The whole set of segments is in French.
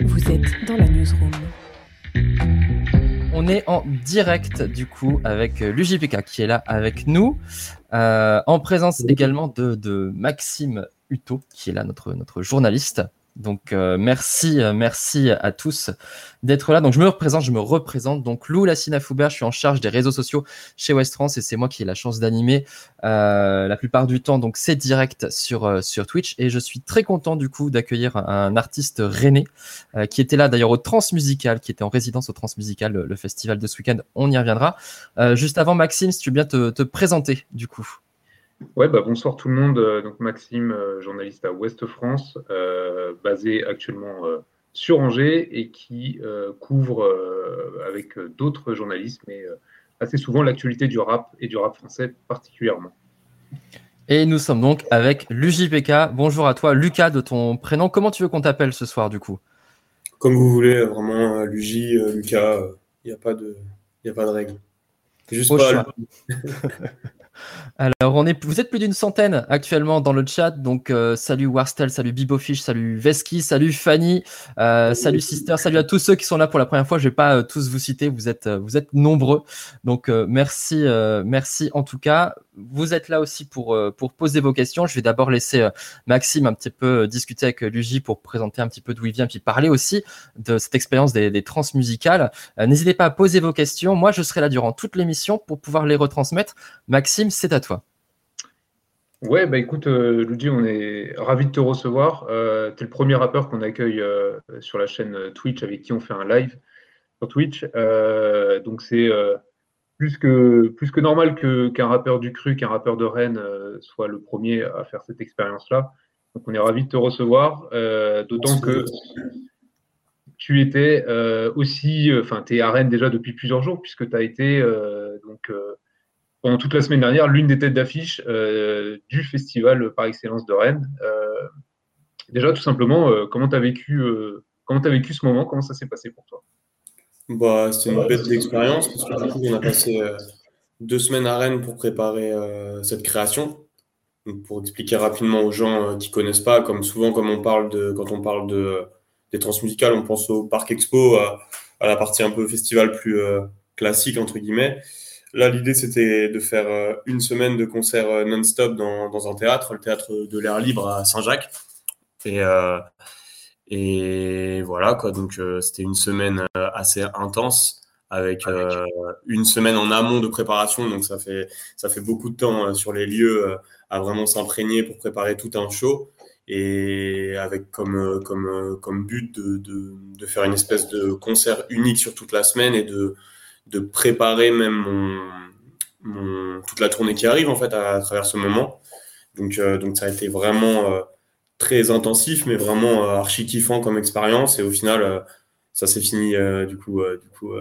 Vous êtes dans la newsroom. On est en direct du coup avec euh, l'UJPK qui est là avec nous, euh, en présence également de, Maxime Hutto qui est là, notre journaliste. Donc euh, merci, euh, merci à tous d'être là. Donc je me représente, je me représente. Donc Lou Lassina Foubert, je suis en charge des réseaux sociaux chez West France et c'est moi qui ai la chance d'animer euh, la plupart du temps. Donc c'est direct sur euh, sur Twitch et je suis très content du coup d'accueillir un, artiste René euh, qui était là d'ailleurs au Transmusical, qui était en résidence au Transmusical, le, festival de ce week-end. On y reviendra. juste avant Maxime, si tu veux bien te, te présenter du coup. Ouais, bah, bonsoir tout le monde. Euh, donc Maxime, euh, journaliste à Ouest France, euh, basé actuellement euh, sur Angers et qui euh, couvre euh, avec d'autres journalistes, mais assez souvent l'actualité du rap et du rap français particulièrement. Et nous sommes donc avec l'UJPK. Bonjour à toi, Lucas de ton prénom. Comment tu veux qu'on t'appelle ce soir du coup? Comme vous voulez, vraiment, l'UJ, Lucas, il n'y a pas de, il a pas de règle. Juste Au pas choix. Alors, on est, vous êtes plus d'une centaine actuellement dans le chat. Donc, euh, salut Warstel, salut Bibofish, salut Veski, salut Fanny, euh, salut Sister, salut à tous ceux qui sont là pour la première fois. Je vais pas euh, tous vous citer, vous êtes, vous êtes nombreux. Donc, merci, merci en tout cas. Vous êtes là aussi pour, euh, pour poser vos questions. Je vais d'abord laisser euh, Maxime un petit peu euh, discuter avec Luigi pour présenter un petit peu d'où il vient, puis parler aussi de cette expérience des, des trans musicales. N'hésitez pas à poser vos questions. Moi, je serai là durant toute l'émission pour pouvoir les retransmettre. Maxime, c'est à toi. Ouais, bah écoute, euh, Luigi, on est ravi de te recevoir. Tu es le premier rappeur qu'on accueille sur la chaîne Twitch avec qui on fait un live sur Twitch. Donc c'est plus que, plus que normal qu'un rappeur du cru, qu'un rappeur de Rennes euh, soit le premier à faire cette expérience-là. Donc on est ravi de te recevoir, euh, d'autant que tu étais euh, aussi, enfin, tu es à Rennes déjà depuis plusieurs jours, puisque tu as été euh, donc, pendant toute la semaine dernière l'une des têtes d'affiche du festival par excellence de Rennes. Déjà, tout simplement, comment tu as vécu, comment t'as vécu ce moment, comment ça s'est passé pour toi? Bah, c'était une bête d'expérience parce que du coup, on a passé euh, deux semaines à Rennes pour préparer euh, cette création. Donc, pour expliquer rapidement aux gens euh, qui connaissent pas, comme souvent, comme on parle de, quand on parle de, des transmusicales, on pense au Parc Expo, à, à la partie un peu festival plus classique, entre guillemets. Là, l'idée, c'était de faire une semaine de concerts non-stop dans, dans un théâtre, le théâtre de l'air libre à Saint-Jacques. Et, et voilà, quoi. Donc, euh, c'était une semaine euh, assez intense avec euh, une semaine en amont de préparation. Donc, ça fait, ça fait beaucoup de temps euh, sur les lieux euh, à vraiment s'imprégner pour préparer tout un show. Et avec comme, euh, comme, comme but de, de, de faire une espèce de concert unique sur toute la semaine et de, de préparer même mon, mon, toute la tournée qui arrive en fait à, à travers ce moment. Donc, euh, donc ça a été vraiment euh, très intensif, mais vraiment euh, archi kiffant comme expérience. Et au final, euh, ça s'est fini euh, du coup, du coup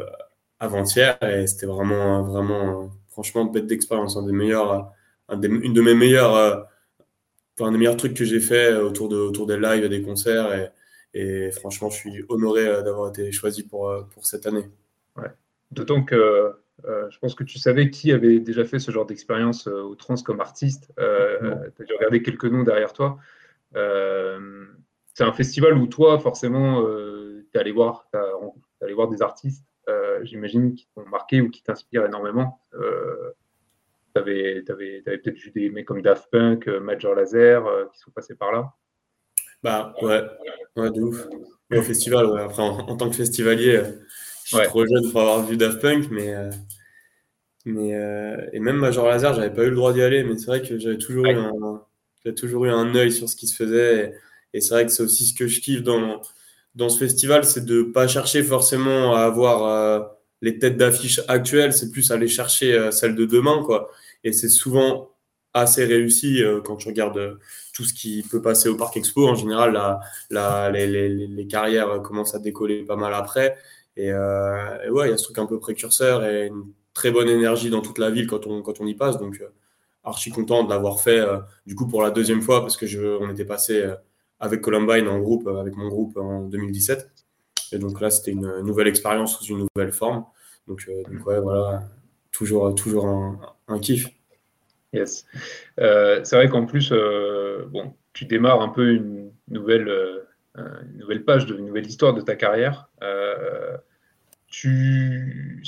avant-hier. Et c'était vraiment, vraiment, franchement, bête d'expérience. Un des meilleurs, un des- une de mes meilleures, un des meilleurs trucs que j'ai fait autour, de, autour des lives et des concerts. Et, et franchement, je suis honoré d'avoir été choisi pour, pour cette année. D'autant que euh, je pense que tu savais qui avait déjà fait ce genre d'expérience euh, au trans comme artiste. Euh, tu as dû regarder quelques noms derrière toi. Euh, c'est un festival où toi, forcément, euh, tu es allé voir, t'as- t'es allé voir des artistes, euh, j'imagine, qui t'ont marqué ou qui t'inspirent énormément. Tu avais, peut-être vu des mecs comme Daft Punk, Major Laser, qui sont passés par là. Bah ouais, ouais, de ouf. Au festival, ouais. Après, en, en tant que festivalier, je suis Ouais. trop jeune pour avoir vu Daft Punk, mais, euh, mais euh, et même Major Lazer, j'avais pas eu le droit d'y aller, mais c'est vrai que j'avais toujours eu Ouais. J'avais toujours eu un œil sur ce qui se faisait, et, c'est vrai que c'est aussi ce que je kiffe dans, dans ce festival, c'est de pas chercher forcément à avoir euh, les têtes d'affiche actuelles, c'est plus aller chercher euh, celles de demain, quoi. Et c'est souvent assez réussi euh, quand tu regardes euh, tout ce qui peut passer au Parc Expo. En général, la, la, les, les, les carrières euh, commencent à décoller pas mal après. Et, euh, et ouais, il y a ce truc un peu précurseur et une très bonne énergie dans toute la ville quand on, quand on y passe. Donc, archi content de l'avoir fait euh, du coup pour la deuxième fois parce que je, on était passé euh, avec Columbine en groupe, euh, avec mon groupe en 2017. Et donc là, c'était une nouvelle expérience sous une nouvelle forme. Donc, donc ouais, voilà, toujours, toujours un, kiff. Yes. C'est vrai qu'en plus, bon, tu démarres un peu une nouvelle, une nouvelle page, de, une nouvelle histoire de ta carrière. tu,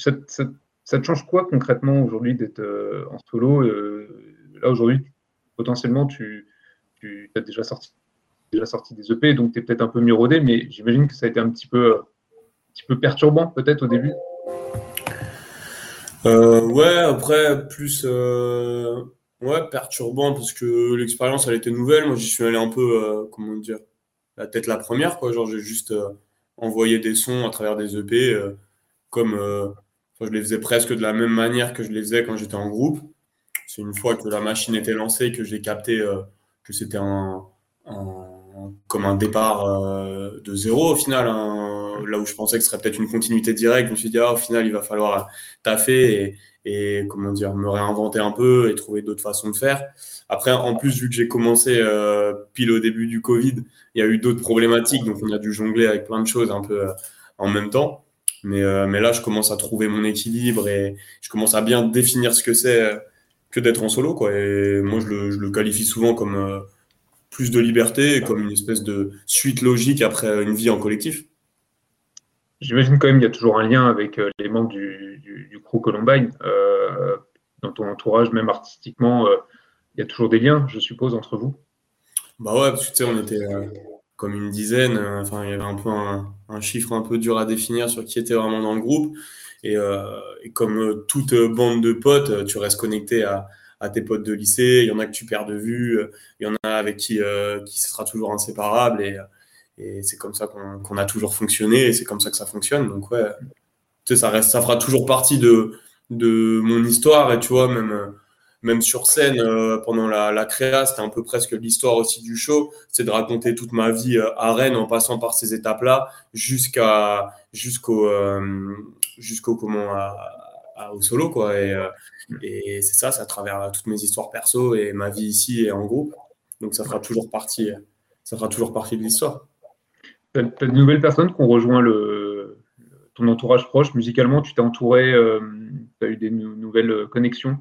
te change quoi concrètement aujourd'hui d'être en solo Là, aujourd'hui, potentiellement, tu, as déjà sorti, déjà sorti des EP, donc tu es peut-être un peu mieux rodé, mais j'imagine que ça a été un petit peu, un petit peu perturbant peut-être au début. Euh, ouais, après, plus euh, ouais, perturbant parce que l'expérience, elle était nouvelle. Moi, j'y suis allé un peu, euh, comment dire, la tête la première, quoi. Genre, j'ai juste envoyé des sons à travers des EP, comme je les faisais presque de la même manière que je les faisais quand j'étais en groupe. C'est une fois que la machine était lancée que j'ai capté que c'était un, comme un départ de zéro au final. Hein là où je pensais que ce serait peut-être une continuité directe, je me suis dit, ah, au final, il va falloir taffer et, et, comment dire, me réinventer un peu et trouver d'autres façons de faire. Après, en plus, vu que j'ai commencé euh, pile au début du Covid, il y a eu d'autres problématiques, donc on a dû jongler avec plein de choses un peu euh, en même temps. Mais, euh, mais là, je commence à trouver mon équilibre et je commence à bien définir ce que c'est que d'être en solo. Quoi. Et moi, je le, je le qualifie souvent comme plus de liberté, comme une espèce de suite logique après une vie en collectif. J'imagine quand même qu'il y a toujours un lien avec euh, les membres du, du, crew Columbine. Euh, dans ton entourage, même artistiquement, euh, il y a toujours des liens, je suppose, entre vous. Bah ouais, parce que tu sais, on était comme une dizaine. Enfin, il y avait un peu un, chiffre un peu dur à définir sur qui était vraiment dans le groupe. Et, comme toute bande de potes, tu restes connecté à, tes potes de lycée. Il y en a que tu perds de vue. Il y en a avec qui, qui sera toujours inséparable. Et, c'est comme ça qu'on a toujours fonctionné et c'est comme ça que ça fonctionne. Donc, ouais, tu sais, ça, reste, fera toujours partie de, de mon histoire. Et tu vois, même, même sur scène, euh, pendant la, la créa, c'était un peu presque l'histoire aussi du show. C'est de raconter toute ma vie euh, à Rennes en passant par ces étapes-là jusqu'à jusqu'au euh, jusqu'au comment à, au solo quoi. Et, et c'est ça, c'est à travers toutes mes histoires perso et ma vie ici et en groupe. Donc ça fera toujours partie, ça fera toujours partie de l'histoire. Tu as, de nouvelles personnes qui ont rejoint le, ton entourage proche? Musicalement, tu t'es entouré, euh, tu as eu des nouvelles connexions,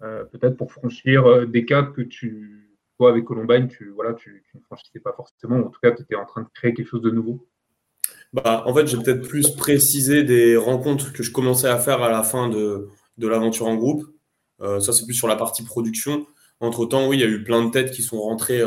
peut-être pour franchir euh, des caps que tu, toi, avec Columbine, tu, voilà, tu, ne franchissais pas forcément. En tout cas, tu étais en train de créer quelque chose de nouveau. Bah, en fait, j'ai peut-être plus précisé des rencontres que je commençais à faire à la fin de, de l'aventure en groupe. ça, c'est plus sur la partie production. Entre temps, oui, il y a eu plein de têtes qui sont rentrées,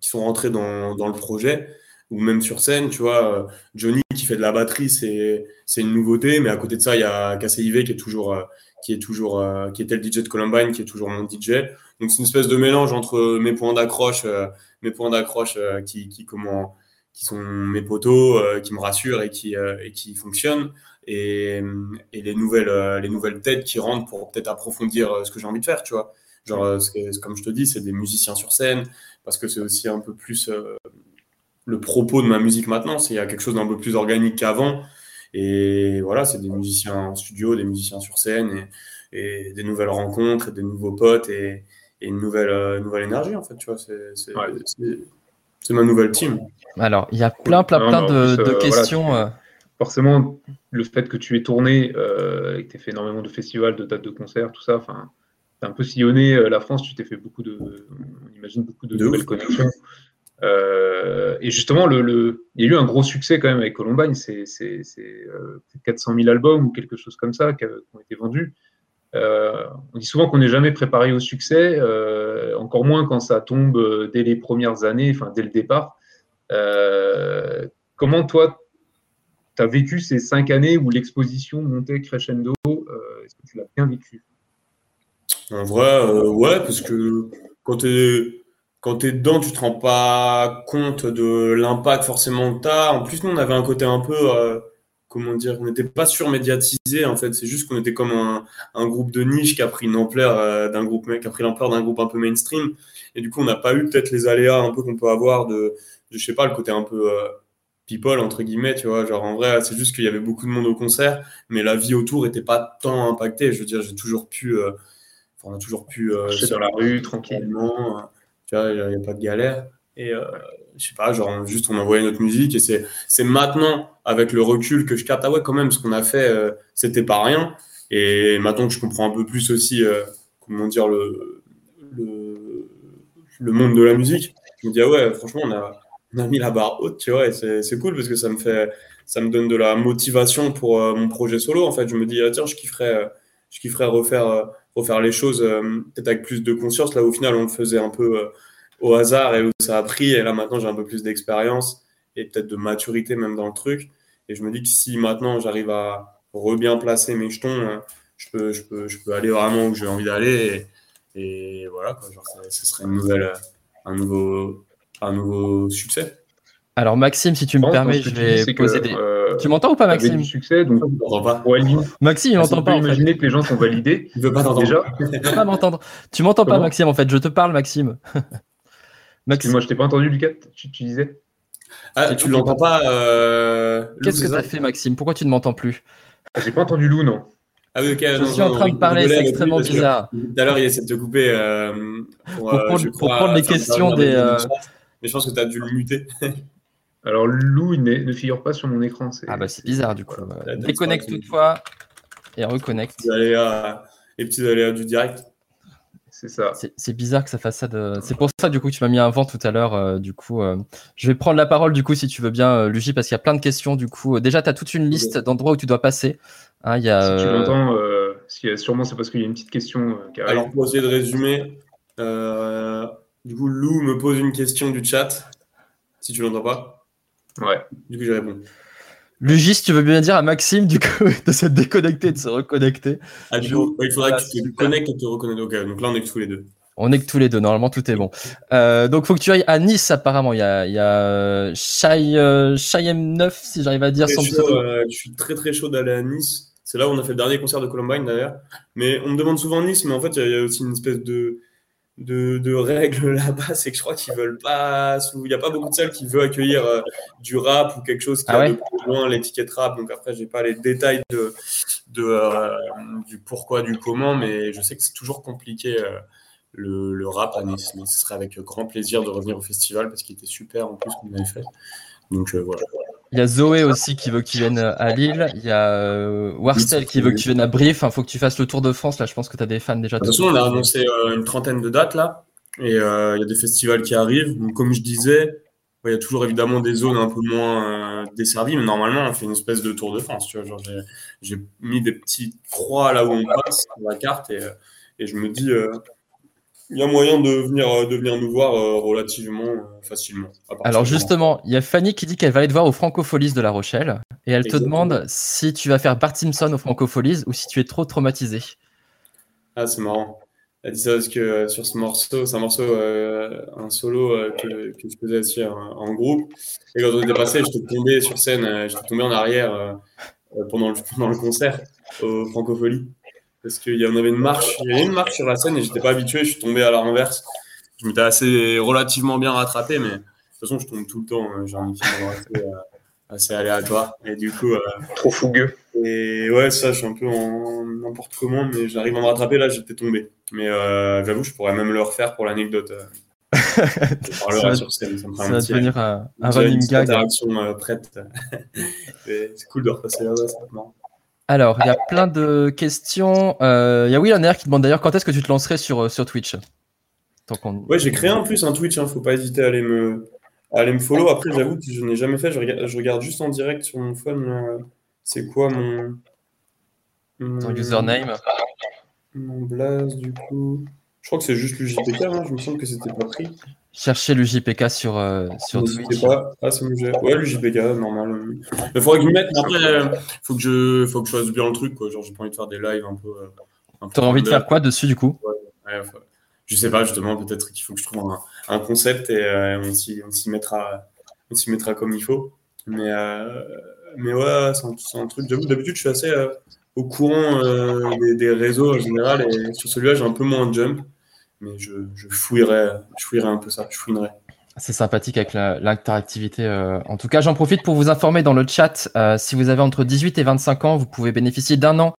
qui sont rentrées dans, dans le projet ou même sur scène, tu vois, euh, Johnny qui fait de la batterie, c'est c'est une nouveauté, mais à côté de ça, il y a KCIV qui est toujours euh, qui est toujours euh, qui était le DJ de Columbine, qui est toujours mon DJ. Donc c'est une espèce de mélange entre mes points d'accroche, mes points d'accroche qui qui comment qui sont mes poteaux, qui me rassurent et qui et qui fonctionnent, et, et les nouvelles les nouvelles têtes qui rentrent pour peut-être approfondir ce que j'ai envie de faire, tu vois. Genre, comme je te dis, c'est des musiciens sur scène, parce que c'est aussi un peu plus le propos de ma musique maintenant. C'est il y a quelque chose d'un peu plus organique qu'avant. Et voilà, c'est des musiciens en studio, des musiciens sur scène, et, des nouvelles rencontres, et des nouveaux potes, et, une nouvelle, euh, nouvelle énergie, en fait. Tu vois, c'est ma nouvelle team. Alors, il y a plein, plein, plein de, euh, questions. Euh. forcément, le fait que tu aies tourné et que tu aies fait énormément de festivals, de dates de concerts, tout ça, enfin, tu as un peu sillonné la France, tu t'es fait beaucoup de, on imagine, beaucoup de, nouvelles connexions. Euh, et justement, il y a eu un gros succès quand même avec Columbine. C'est, 400 000 euh, albums ou quelque chose comme ça qui, ont été vendus. Euh, on dit souvent qu'on n'est jamais préparé au succès, encore moins quand ça tombe dès les premières années, enfin dès le départ. comment toi, tu as vécu ces cinq années où l'exposition montait crescendo Est-ce que tu l'as bien vécu? En vrai, ouais, parce que quand tu es quand tu es dedans, tu te rends pas compte de l'impact forcément que tu as. En plus, nous, on avait un côté un peu, euh, comment dire, on n'était pas surmédiatisé en fait. C'est juste qu'on était comme un, un, groupe de niche qui a pris une ampleur euh, d'un groupe, qui a pris l'ampleur d'un groupe un peu mainstream. Et du coup, on n'a pas eu peut-être les aléas un peu qu'on peut avoir de, je sais pas, le côté un peu euh, people entre guillemets, tu vois. Genre en vrai, c'est juste qu'il y avait beaucoup de monde au concert, mais la vie autour était pas tant impactée. Je veux dire, j'ai toujours pu, on a toujours pu sur la rue tranquillement il n'y a, pas de galère. Et euh, je sais pas, genre, juste on envoyait notre musique et c'est, c'est maintenant, avec le recul, que je capte, ah ouais, quand même, ce qu'on a fait, euh, c'était pas rien. Et maintenant que je comprends un peu plus aussi, euh, comment dire, le, le, le, monde de la musique, je me dis, ah ouais, franchement, on a, on a mis la barre haute, tu vois, et c'est cool parce que ça me fait, ça me donne de la motivation pour mon projet solo. En fait, je me dis, ah, tiens, je kifferais, je kifferais refaire, refaire les choses peut-être avec plus de conscience. Là, au final, on le faisait un peu au hasard et où ça a pris. Et là, maintenant, j'ai un peu plus d'expérience et peut-être de maturité même dans le truc. Et je me dis que si maintenant j'arrive à re-bien placer mes jetons, hein, je peux, je, peux, je peux aller vraiment où j'ai envie d'aller. Et, voilà, quoi, genre, ce serait une nouvelle, un, nouveau, un nouveau succès. Alors Maxime, si tu me permets, je vais poser des. Euh, tu m'entends ou pas, Maxime du succès, donc pas. Maxime, il m'entend pas. Imaginer que les gens sont validés. Il veut pas déjà. Il veut pas m'entendre. Tu m'entends pas, Maxime. En fait, je te parle, Maxime. Maxime. Moi, je t'ai pas entendu, Lucas. Tu, tu disais. Ah, tu l'entends pas euh, Qu'est-ce que tu as fait, Maxime? Pourquoi tu ne m'entends plus? Ah, J'ai pas entendu Lou, non. Ah oui, ok. Je suis en train de parler, c'est extrêmement bizarre. Tout à l'heure, il essaie de te couper euh, pour, euh, prendre, les questions des. Mais je pense que tu as dû le muter. Alors, Lou, il ne figure pas sur mon écran. Ah bah c'est bizarre du coup. Déconnecte-toi et reconnecte. Les petits aléas du direct. C'est ça. C'est bizarre que ça fasse ça. De... C'est pour ça, du coup, tu m'as mis un vent tout à l'heure. Euh, du coup, euh, je vais prendre la parole, du coup, si tu veux bien, euh, Luigi, parce qu'il y a plein de questions. Du coup, déjà, tu as toute une liste d'endroits où tu dois passer. Hein, y a, si tu l'entends, sûrement c'est parce qu'il y a une petite question. Alors, pour essayer de résumer, du coup, Lou me pose une question du chat. Si tu l'entends pas. Ouais. Du coup, je réponds. Lugis, tu veux bien dire à Maxime du coup de se déconnecter et de se reconnecter ah, du coup, Il faudra que tu te connectes et te reconnectes. Ok, donc là on est que tous les deux. On est que tous les deux, normalement tout est bon. Euh, donc faut que tu ailles à Nice apparemment. Il y a, il y a Shai, euh, 9 si j'arrive à dire son euh, je suis très très chaud d'aller à Nice. C'est là où on a fait le dernier concert de Columbine d'ailleurs. Mais on me demande souvent Nice, mais en fait il y, a aussi une espèce de de, règles là-bas, c'est que je crois qu'ils veulent pas. Il n'y a pas beaucoup de salles qui veulent accueillir euh, du rap ou quelque chose qui ah a de loin l'étiquette rap. Donc après, j'ai pas les détails de, de euh, du pourquoi, du comment, mais je sais que c'est toujours compliqué euh, le, le, rap à Nice. Mais ce serait avec grand plaisir de revenir au festival parce qu'il était super en plus qu'on avait fait. Donc voilà. Il y a Zoé aussi qui veut que tu viennes à Lille. Il y a euh, Warstel qui veut que tu viennes à Brief. Enfin, faut que tu fasses le tour de France. Là, je pense que tu as des fans déjà. De toute façon, on a annoncé euh, une trentaine de dates là. Et euh, il y a des festivals qui arrivent. Donc, comme je disais, il y a toujours évidemment des zones un peu moins desservies. Mais normalement, on fait une espèce de tour de France. Tu vois, j'ai mis des petits croix là où on passe sur la carte. Et, et je me dis, il y a moyen de venir, euh, de venir nous voir euh, relativement euh, facilement. Alors justement, il y a Fanny qui dit qu'elle va aller te voir au Francopholies de La Rochelle et elle te demande si tu vas faire Bart Simpson au Francopholies ou si tu es trop traumatisé. Ah, c'est marrant. Elle dit ça parce que sur ce morceau, c'est un morceau, un solo que, que, je faisais aussi en, groupe. Et quand on était passé, j'étais tombé sur scène, j'étais tombé en arrière pendant, le, pendant le concert au Francopholies parce qu'il y en avait une marche, il y avait une marche sur la scène et j'étais pas habitué, je suis tombé à la renverse. Je m'étais assez relativement bien rattrapé, mais de toute façon, je tombe tout le temps. Hein. J'ai un assez, euh, assez aléatoire. Et du coup. Euh, Trop fougueux. Et ouais, ça, je suis un peu en n'importe comment, mais j'arrive à me rattraper. Là, j'étais tombé. Mais euh, j'avoue, je pourrais même le refaire pour l'anecdote. je parlerai sur scène. Ça, ça va devenir un, un running gag. interaction prête. c'est cool de repasser là-bas, c'est marrant. Alors, il y a plein de questions. Euh, il y a Will Air qui demande d'ailleurs quand est-ce que tu te lancerais sur, euh, sur Twitch? Ouais, j'ai créé en plus un Twitch, ne hein. faut pas hésiter à aller me, aller me follow. Après, j'avoue que je n'ai jamais fait, je regarde, je regarde, juste en direct sur mon phone. C'est quoi mon. Ton username? Mon blaze, du coup? Je crois que c'est juste le JPK, hein. je me sens que c'était pas pris. Cherchez le JPK sur, euh, sur Twitch. Pas. Ah, c'est Ouais, le JPK, normal. Il faudrait que je me mette. Après, il euh, faut, que je, faut que je fasse bien le truc. Quoi. Genre, j'ai pas envie de faire des lives un peu. Euh, T'aurais envie de faire quoi dessus, du coup? Ouais, Je sais pas, justement, peut-être qu'il faut que je trouve un, un concept et euh, on s'y mettra, on mettra comme il faut. Mais, mais ouais, c'est un, un, truc. D'habitude, je suis assez au courant des, des, réseaux en général et sur celui-là, j'ai un peu moins de jump mais je, je, fouillerai, je fouillerai un peu ça, je fouinerai. C'est sympathique avec l'interactivité. Euh. En tout cas, j'en profite pour vous informer dans le chat. Euh, si vous avez entre 18 et 25 ans, vous pouvez bénéficier d'un an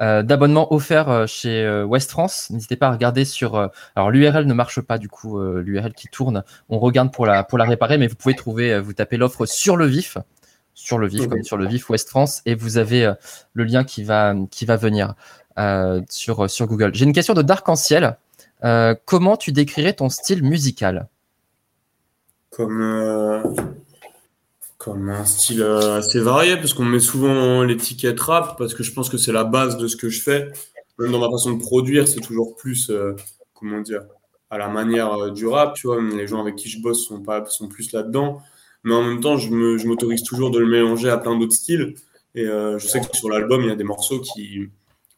euh, d'abonnement offert chez West France. N'hésitez pas à regarder sur. alors l'URL ne marche pas du coup, l'URL qui tourne. On regarde pour la pour la réparer, mais vous pouvez trouver. vous tapez l'offre sur le vif, sur le vif comme sur le vif West France, et vous avez le lien qui va qui va venir sur sur Google. J'ai une question de Dark en ciel. comment tu décrirais ton style musical? Comme, comme un style assez varié, parce qu'on met souvent l'étiquette rap, parce que je pense que c'est la base de ce que je fais. Même dans ma façon de produire, c'est toujours plus, comment dire, à la manière du rap, tu vois. Les gens avec qui je bosse sont, pas, sont plus là-dedans. Mais en même temps, je m'autorise toujours de le mélanger à plein d'autres styles. Et je sais que sur l'album, il y a des morceaux qui,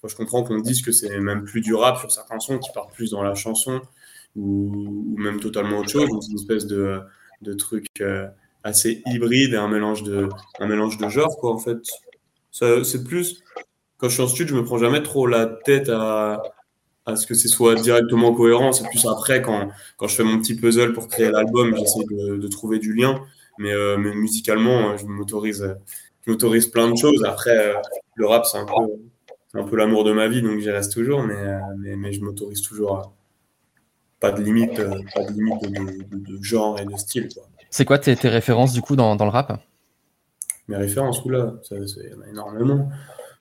je comprends qu'on dise que c'est même plus du rap sur certains sons qui partent plus dans la chanson ou, même totalement autre chose, une espèce de, de truc euh, assez hybride et un mélange de, un mélange de genres, quoi, en fait. C'est plus, quand je suis en studio, je me prends jamais trop la tête à, à ce que ce soit directement cohérent. C'est plus après, quand, quand je fais mon petit puzzle pour créer l'album, j'essaie de, trouver du lien. Mais, euh, mais musicalement, je m'autorise, je m'autorise plein de choses. Après, euh, le rap, c'est un peu c'est un peu l'amour de ma vie, donc j'y reste toujours, mais, euh, mais, mais je m'autorise toujours à pas de limite, euh, pas de, limite de, genre et de style. C'est quoi tes, tes, références du coup dans, dans le rap? Mes références, oula, il y en a énormément.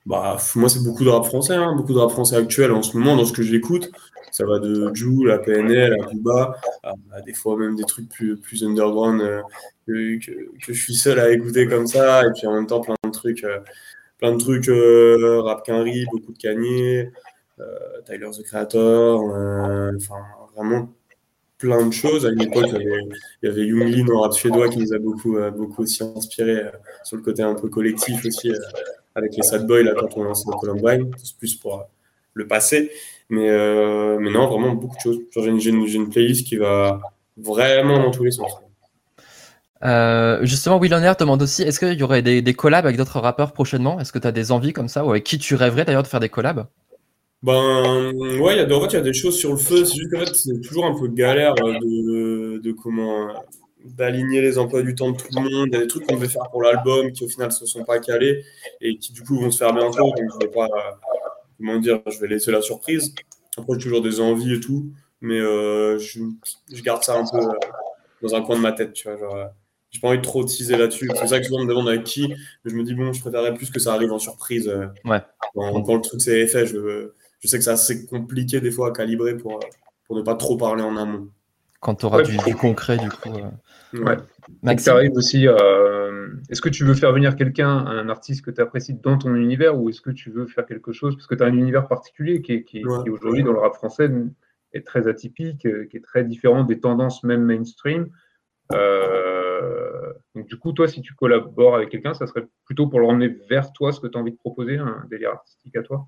Bah, moi, c'est beaucoup de rap français, hein, beaucoup de rap français actuel en ce moment dans ce que j'écoute. Ça va de Jules à PNL à Cuba, à, des fois même des trucs plus, plus underground euh, que, que, je suis seul à écouter comme ça, et puis en même temps plein de trucs plein de trucs, euh, rap Quinry, beaucoup de Kanye, euh, Tyler the Creator, euh, enfin vraiment plein de choses. À une époque, il y avait, Young Lin en rap suédois qui nous a beaucoup, beaucoup aussi inspiré sur le côté un peu collectif aussi, avec les Sad Boys là, quand on lance le Columbine, plus pour le passé. Mais, mais non, vraiment beaucoup de choses. J'ai une, une, playlist qui va vraiment dans tous les sens. Euh, justement, Will Air demande aussi est-ce qu'il y aurait des, des collabs avec d'autres rappeurs prochainement? Est-ce que tu as des envies comme ça? Ou avec qui tu rêverais d'ailleurs de faire des collabs? Ben, ouais, y a, en fait, il y a des choses sur le feu. C'est juste que c'est toujours un peu galère de, de comment d'aligner les emplois du temps de tout le monde. Il y a des trucs qu'on devait faire pour l'album qui au final ne se sont pas calés et qui du coup vont se faire bientôt. Donc je vais pas, comment dire, je vais laisser la surprise. Après, j'ai toujours des envies et tout, mais euh, je, je, garde ça un peu euh, dans un coin de ma tête, tu vois. Genre, j'ai pas envie de trop teaser là-dessus. C'est ça que souvent on me demande avec qui, mais je me dis, bon, je préférerais plus que ça arrive en surprise. Euh, ouais. Quand, le truc s'est fait, je, je sais que c'est assez compliqué des fois à calibrer pour, pour ne pas trop parler en amont. Quand tu auras du, concret, du coup. Euh... Ouais. Maxime. arrive aussi. Euh... Est-ce que tu veux faire venir quelqu'un, un artiste que tu apprécies dans ton univers, ou est-ce que tu veux faire quelque chose? Parce que tu as un univers particulier qui, qui, qui aujourd'hui, dans le rap français, est très atypique, euh, qui est très différent des tendances même mainstream. Euh, donc, du coup, toi, si tu collabores avec quelqu'un, ça serait plutôt pour le ramener vers toi ce que tu as envie de proposer, un délire artistique à toi?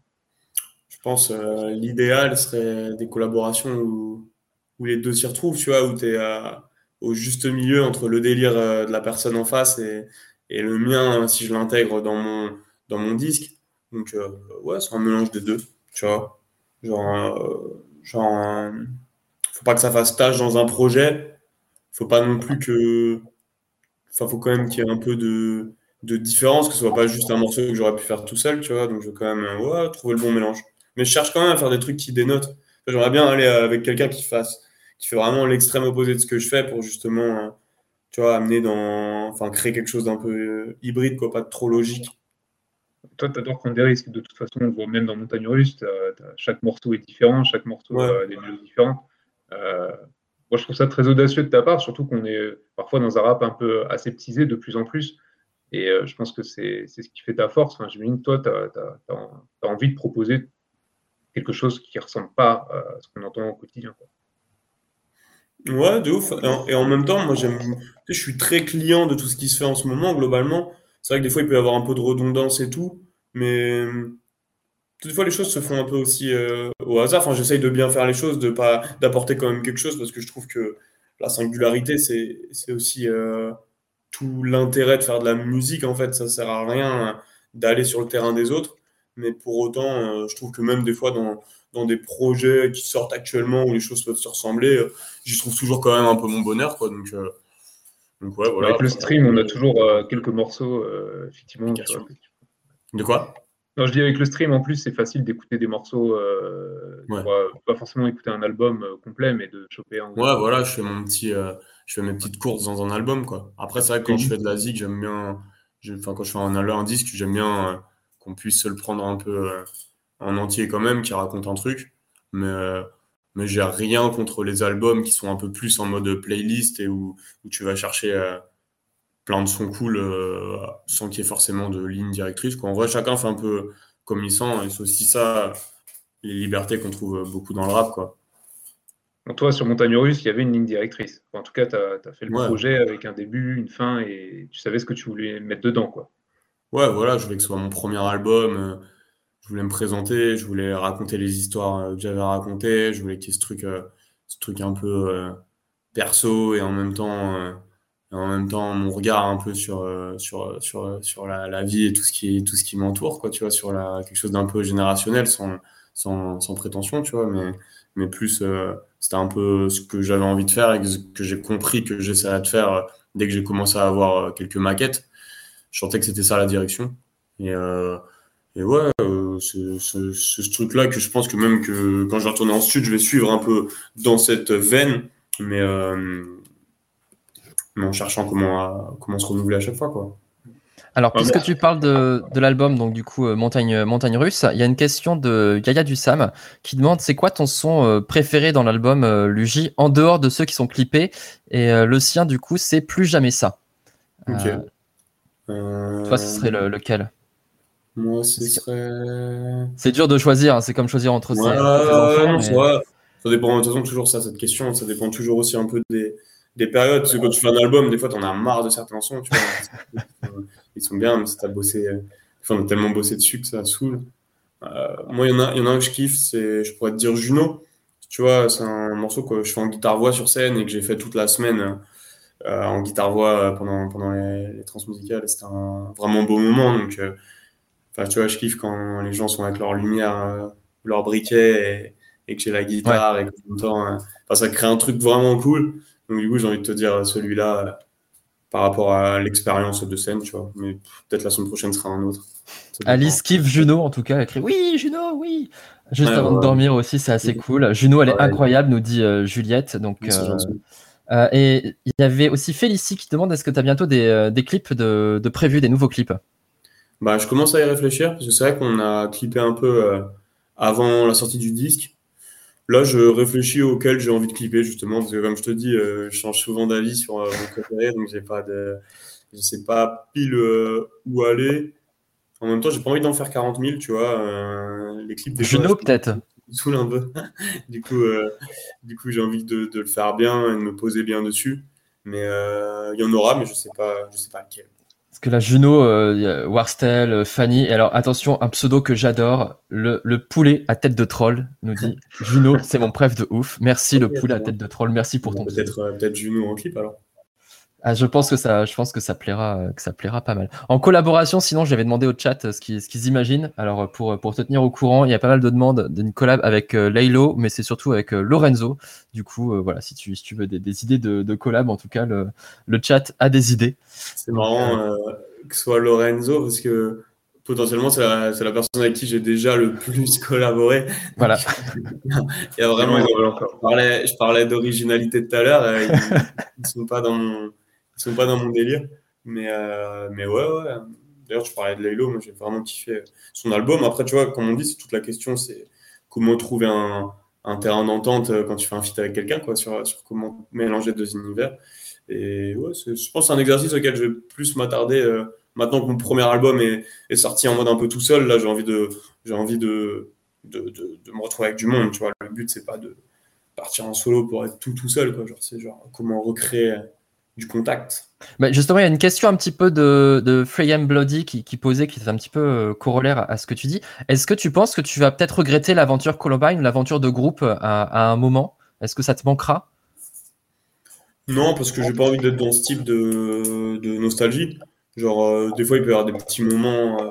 Je pense euh, l'idéal serait des collaborations où, où, les deux s'y retrouvent, tu vois, où tu es au juste milieu entre le délire euh, de la personne en face et, et le mien, si je l'intègre dans mon, dans mon disque. Donc, euh, ouais, c'est un mélange des deux, tu vois. Genre, genre faut pas que ça fasse tâche dans un projet, faut pas non plus que. Enfin, faut quand même qu'il y ait un peu de, de différence, que ce soit pas juste un morceau que j'aurais pu faire tout seul, tu vois. Donc, je veux quand même ouais, trouver le bon mélange. Mais je cherche quand même à faire des trucs qui dénotent. J'aimerais bien aller avec quelqu'un qui fasse, qui fait vraiment l'extrême opposé de ce que je fais pour justement, tu vois, amener dans, enfin, créer quelque chose d'un peu euh, hybride, quoi, pas trop logique. Toi, tu adores prendre des risques. De toute façon, on voit même dans Montagne Russe, chaque morceau est différent, chaque morceau a des mélodies différentes. Euh, moi, je trouve ça très audacieux de ta part, surtout qu'on est parfois dans un rap un peu aseptisé de plus en plus. Et euh, je pense que c'est ce qui fait ta force. Enfin, J'imagine toi, tu as, envie de proposer quelque chose qui ne ressemble pas à ce qu'on entend au quotidien. Quoi. Ouais, de ouf. Et en, même temps, moi, j'aime. Je suis très client de tout ce qui se fait en ce moment, globalement. C'est vrai que des fois, il peut y avoir un peu de redondance et tout. Mais toutefois les choses se font un peu aussi euh, au hasard. Enfin, j'essaye de bien faire les choses, de pas d'apporter quand même quelque chose parce que je trouve que la singularité, c'est aussi euh, tout l'intérêt de faire de la musique. En fait, ça sert à rien d'aller sur le terrain des autres. Mais pour autant, euh, je trouve que même des fois dans, dans des projets qui sortent actuellement où les choses peuvent se ressembler, j'y trouve toujours quand même un peu mon bonheur. Quoi. Donc, donc ouais, voilà. Avec le stream, on a toujours quelques morceaux, effectivement. De quoi? Non, je dis avec le stream, en plus, c'est facile d'écouter des morceaux, euh, pas forcément écouter un album euh, complet, mais de choper un. Ouais, voilà, je fais mon petit, euh, je fais mes petites courses dans un album, quoi. Après, c'est vrai que quand je fais de la zig, j'aime bien, enfin, quand je fais un, un disque, j'aime bien qu'on puisse se le prendre un peu en entier quand même, qui raconte un truc. Mais, mais j'ai rien contre les albums qui sont un peu plus en mode playlist et où, où tu vas chercher plein de sons cool euh, sans qu'il y ait forcément de ligne directrice. Quoi. En vrai, chacun fait un peu comme il sent et c'est aussi ça, les libertés qu'on trouve beaucoup dans le rap. Quoi. toi, sur Montagne Russe, il y avait une ligne directrice. en tout cas, tu as, fait le projet avec un début, une fin et tu savais ce que tu voulais mettre dedans. Quoi. Ouais, voilà, je voulais que ce soit mon premier album. Euh, je voulais me présenter, je voulais raconter les histoires euh, que j'avais racontées, je voulais qu'il y ait ce truc, ce truc un peu perso et en même temps en même temps mon regard un peu sur euh, sur sur sur la, vie et tout ce qui qui m'entoure quoi tu vois sur la quelque chose d'un peu générationnel sans, sans, sans prétention tu vois mais mais plus euh, c'était un peu ce que j'avais envie de faire et que, j'ai compris que j'essaierais de faire euh, dès que j'ai commencé à avoir quelques maquettes. Je sentais que c'était ça la direction. Et et ouais c'est ce, ce, truc là que je pense que même que quand je vais retourner en studio je vais suivre un peu dans cette veine mais en cherchant comment, comment se renouveler à chaque fois. Quoi. Alors, puisque tu parles de, de l'album, donc du coup, euh, Montagne, Montagne Russe, il y a une question de Gaïa Dussam qui demande c'est quoi ton son euh, préféré dans l'album euh, Luigi, en dehors de ceux qui sont clippés? Et le sien, du coup, c'est Plus jamais ça. Toi, ce serait lequel? Moi, ce serait. C'est dur de choisir, hein, c'est comme choisir entre ouais, enfants. Ça dépend, de toute façon, toujours ça, cette question, ça dépend toujours aussi un peu des, des périodes, parce que quand tu fais un album, des fois, tu en as marre de certains sons, tu vois. Ils sont bien, mais si as bossé, enfin, on a tellement bossé dessus que ça saoule. Euh, moi, il y, en a, y en a un que je kiffe, c'est, je pourrais te dire Juno. Tu vois, c'est un morceau que je fais en guitare-voix sur scène et que j'ai fait toute la semaine euh, en guitare-voix pendant, pendant les, les transmusicales. C'était un vraiment beau moment. Donc, euh, enfin, tu vois, je kiffe quand les gens sont avec leur lumière, leur briquet et, que j'ai la guitare et que temps, ça crée un truc vraiment cool. Donc, du coup, j'ai envie de te dire celui-là euh, par rapport à l'expérience de scène, tu vois. Mais peut-être la semaine prochaine sera un autre. Alice kiffe Juno, en tout cas. Elle écrit Oui, Juno, oui. Juste avant de dormir aussi, c'est assez cool. Juno, elle est incroyable, nous dit euh, Juliette. Donc, euh, et il y avait aussi Félicie qui demande est-ce que tu as bientôt des, des clips de, de prévus, des nouveaux clips? Bah, Je commence à y réfléchir parce que c'est vrai qu'on a clippé un peu avant la sortie du disque. Là, je réfléchis auquel j'ai envie de clipper, justement, parce que comme je te dis, euh, je change souvent d'avis sur euh, mon préféré, donc j'ai pas de... je sais pas pile euh, où aller. En même temps, j'ai pas envie d'en faire 40 000, tu vois. les clips des Juno, peut-être. Saoule un peu. du coup, du coup j'ai envie de, de, le faire bien et de me poser bien dessus. Mais il y en aura, mais je sais pas, je sais pas lequel. Parce que la Juno, euh, Warstel, euh, Fanny, et alors attention, un pseudo que j'adore, le, le, poulet à tête de troll, nous dit Juno, c'est mon préf de ouf. Merci le poulet à tête de troll, merci pour ton Peut-être euh, peut Juno en clip alors. Ah, je pense que ça, je pense que ça plaira, que ça plaira pas mal. En collaboration, sinon, j'avais demandé au chat ce qu'ils, ce qu'ils imaginent. Alors, pour, pour te tenir au courant, il y a pas mal de demandes d'une collab avec euh, Laylo, mais c'est surtout avec Lorenzo. Du coup, voilà, si tu, si tu veux des, des idées de, de, collab, en tout cas, le, le chat a des idées. C'est marrant que ce soit Lorenzo, parce que potentiellement, c'est la, la, personne avec qui j'ai déjà le plus collaboré. Voilà. il y a vraiment, je parlais, je parlais d'originalité tout à l'heure, euh, ils, ne sont pas dans mon, sont pas dans mon délire. Mais, euh, mais ouais, ouais. D'ailleurs, je parlais de Laylo, moi j'ai vraiment kiffé son album. Après, tu vois, comme on dit, c'est toute la question, c'est comment trouver un, terrain d'entente quand tu fais un feat avec quelqu'un, quoi, sur, sur comment mélanger deux univers. Et ouais, je pense c'est un exercice auquel je vais plus m'attarder euh, maintenant que mon premier album est, est, sorti en mode un peu tout seul. Là, j'ai envie de, j'ai envie de, de, de, me retrouver avec du monde. Tu vois, le but c'est pas de partir en solo pour être tout tout seul. Quoi. Genre, c'est genre comment recréer du contact. Bah justement, il y a une question un petit peu de, de Freyam Bloody qui, qui, posait, qui est un petit peu euh, corollaire à ce que tu dis. Est-ce que tu penses que tu vas peut-être regretter l'aventure Columbine, l'aventure de groupe à, à un moment? Est-ce que ça te manquera? Non, parce que j'ai pas envie d'être dans ce type de, de nostalgie. Genre, euh, des fois, il peut y avoir des petits moments, euh,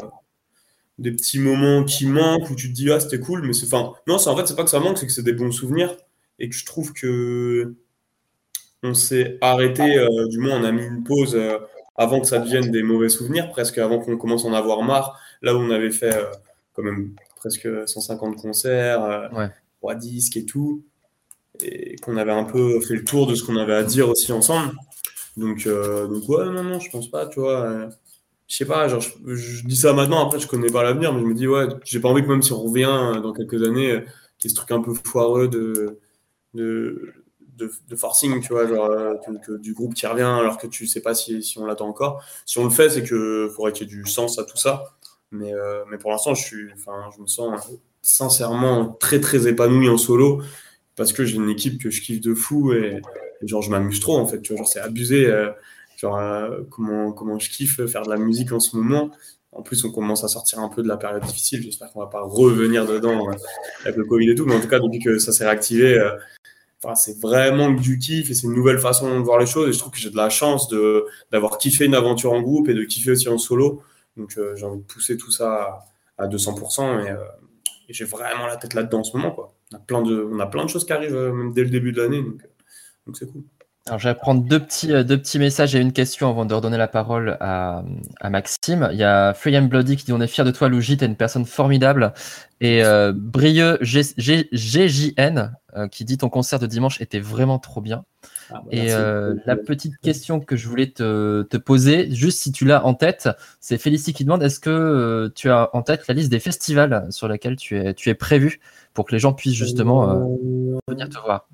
des petits moments qui manquent où tu te dis, ah, c'était cool, mais c'est. Enfin, non, c'est en fait, c'est pas que ça manque, c'est que c'est des bons souvenirs et que je trouve que on s'est arrêté, euh, du moins, on a mis une pause avant que ça devienne des mauvais souvenirs, presque avant qu'on commence à en avoir marre. Là où on avait fait quand même presque 150 concerts, ouais. 3 disques et tout et qu'on avait un peu fait le tour de ce qu'on avait à dire aussi ensemble. Donc, euh, donc ouais, non, non, je pense pas, tu vois. Euh, je sais pas, genre, je, dis ça maintenant, après, je connais pas l'avenir, mais je me dis, ouais, j'ai pas envie que même si on revient dans quelques années, qu'il y ait ce truc un peu foireux de, de, de, forcing, tu vois, genre, du groupe qui revient alors que tu sais pas si, si on l'attend encore. Si on le fait, c'est qu'il faudrait qu'il y ait du sens à tout ça. Mais, mais pour l'instant, je, suis, je me sens sincèrement très très épanoui en solo parce que j'ai une équipe que je kiffe de fou et, genre je m'amuse trop en fait. Tu vois, genre c'est abusé. genre comment, comment je kiffe faire de la musique en ce moment. En plus, on commence à sortir un peu de la période difficile. J'espère qu'on va pas revenir dedans euh, avec le Covid et tout. Mais en tout cas, depuis que ça s'est réactivé, euh, enfin, c'est vraiment du kiff et c'est une nouvelle façon de voir les choses. Et je trouve que j'ai de la chance de, d'avoir kiffé une aventure en groupe et de kiffer aussi en solo. Donc, euh, j'ai envie de pousser tout ça à, 200%. Et, j'ai vraiment la tête là-dedans en ce moment. Quoi. On, a plein de, on a plein de choses qui arrivent même dès le début de l'année. Donc, donc c'est cool. Alors, je vais prendre deux petits, euh, deux petits messages et une question avant de redonner la parole à, à Maxime. Il y a Free and Bloody qui dit On est fier de toi, Louis, t'es une personne formidable. Et euh, Brieux GJN euh, qui dit Ton concert de dimanche était vraiment trop bien. Ah, bah, et euh, la petite question que je voulais te, te poser, juste si tu l'as en tête, c'est Félicie qui demande Est-ce que tu as en tête la liste des festivals sur lesquels tu es, tu es prévu pour que les gens puissent justement venir te voir?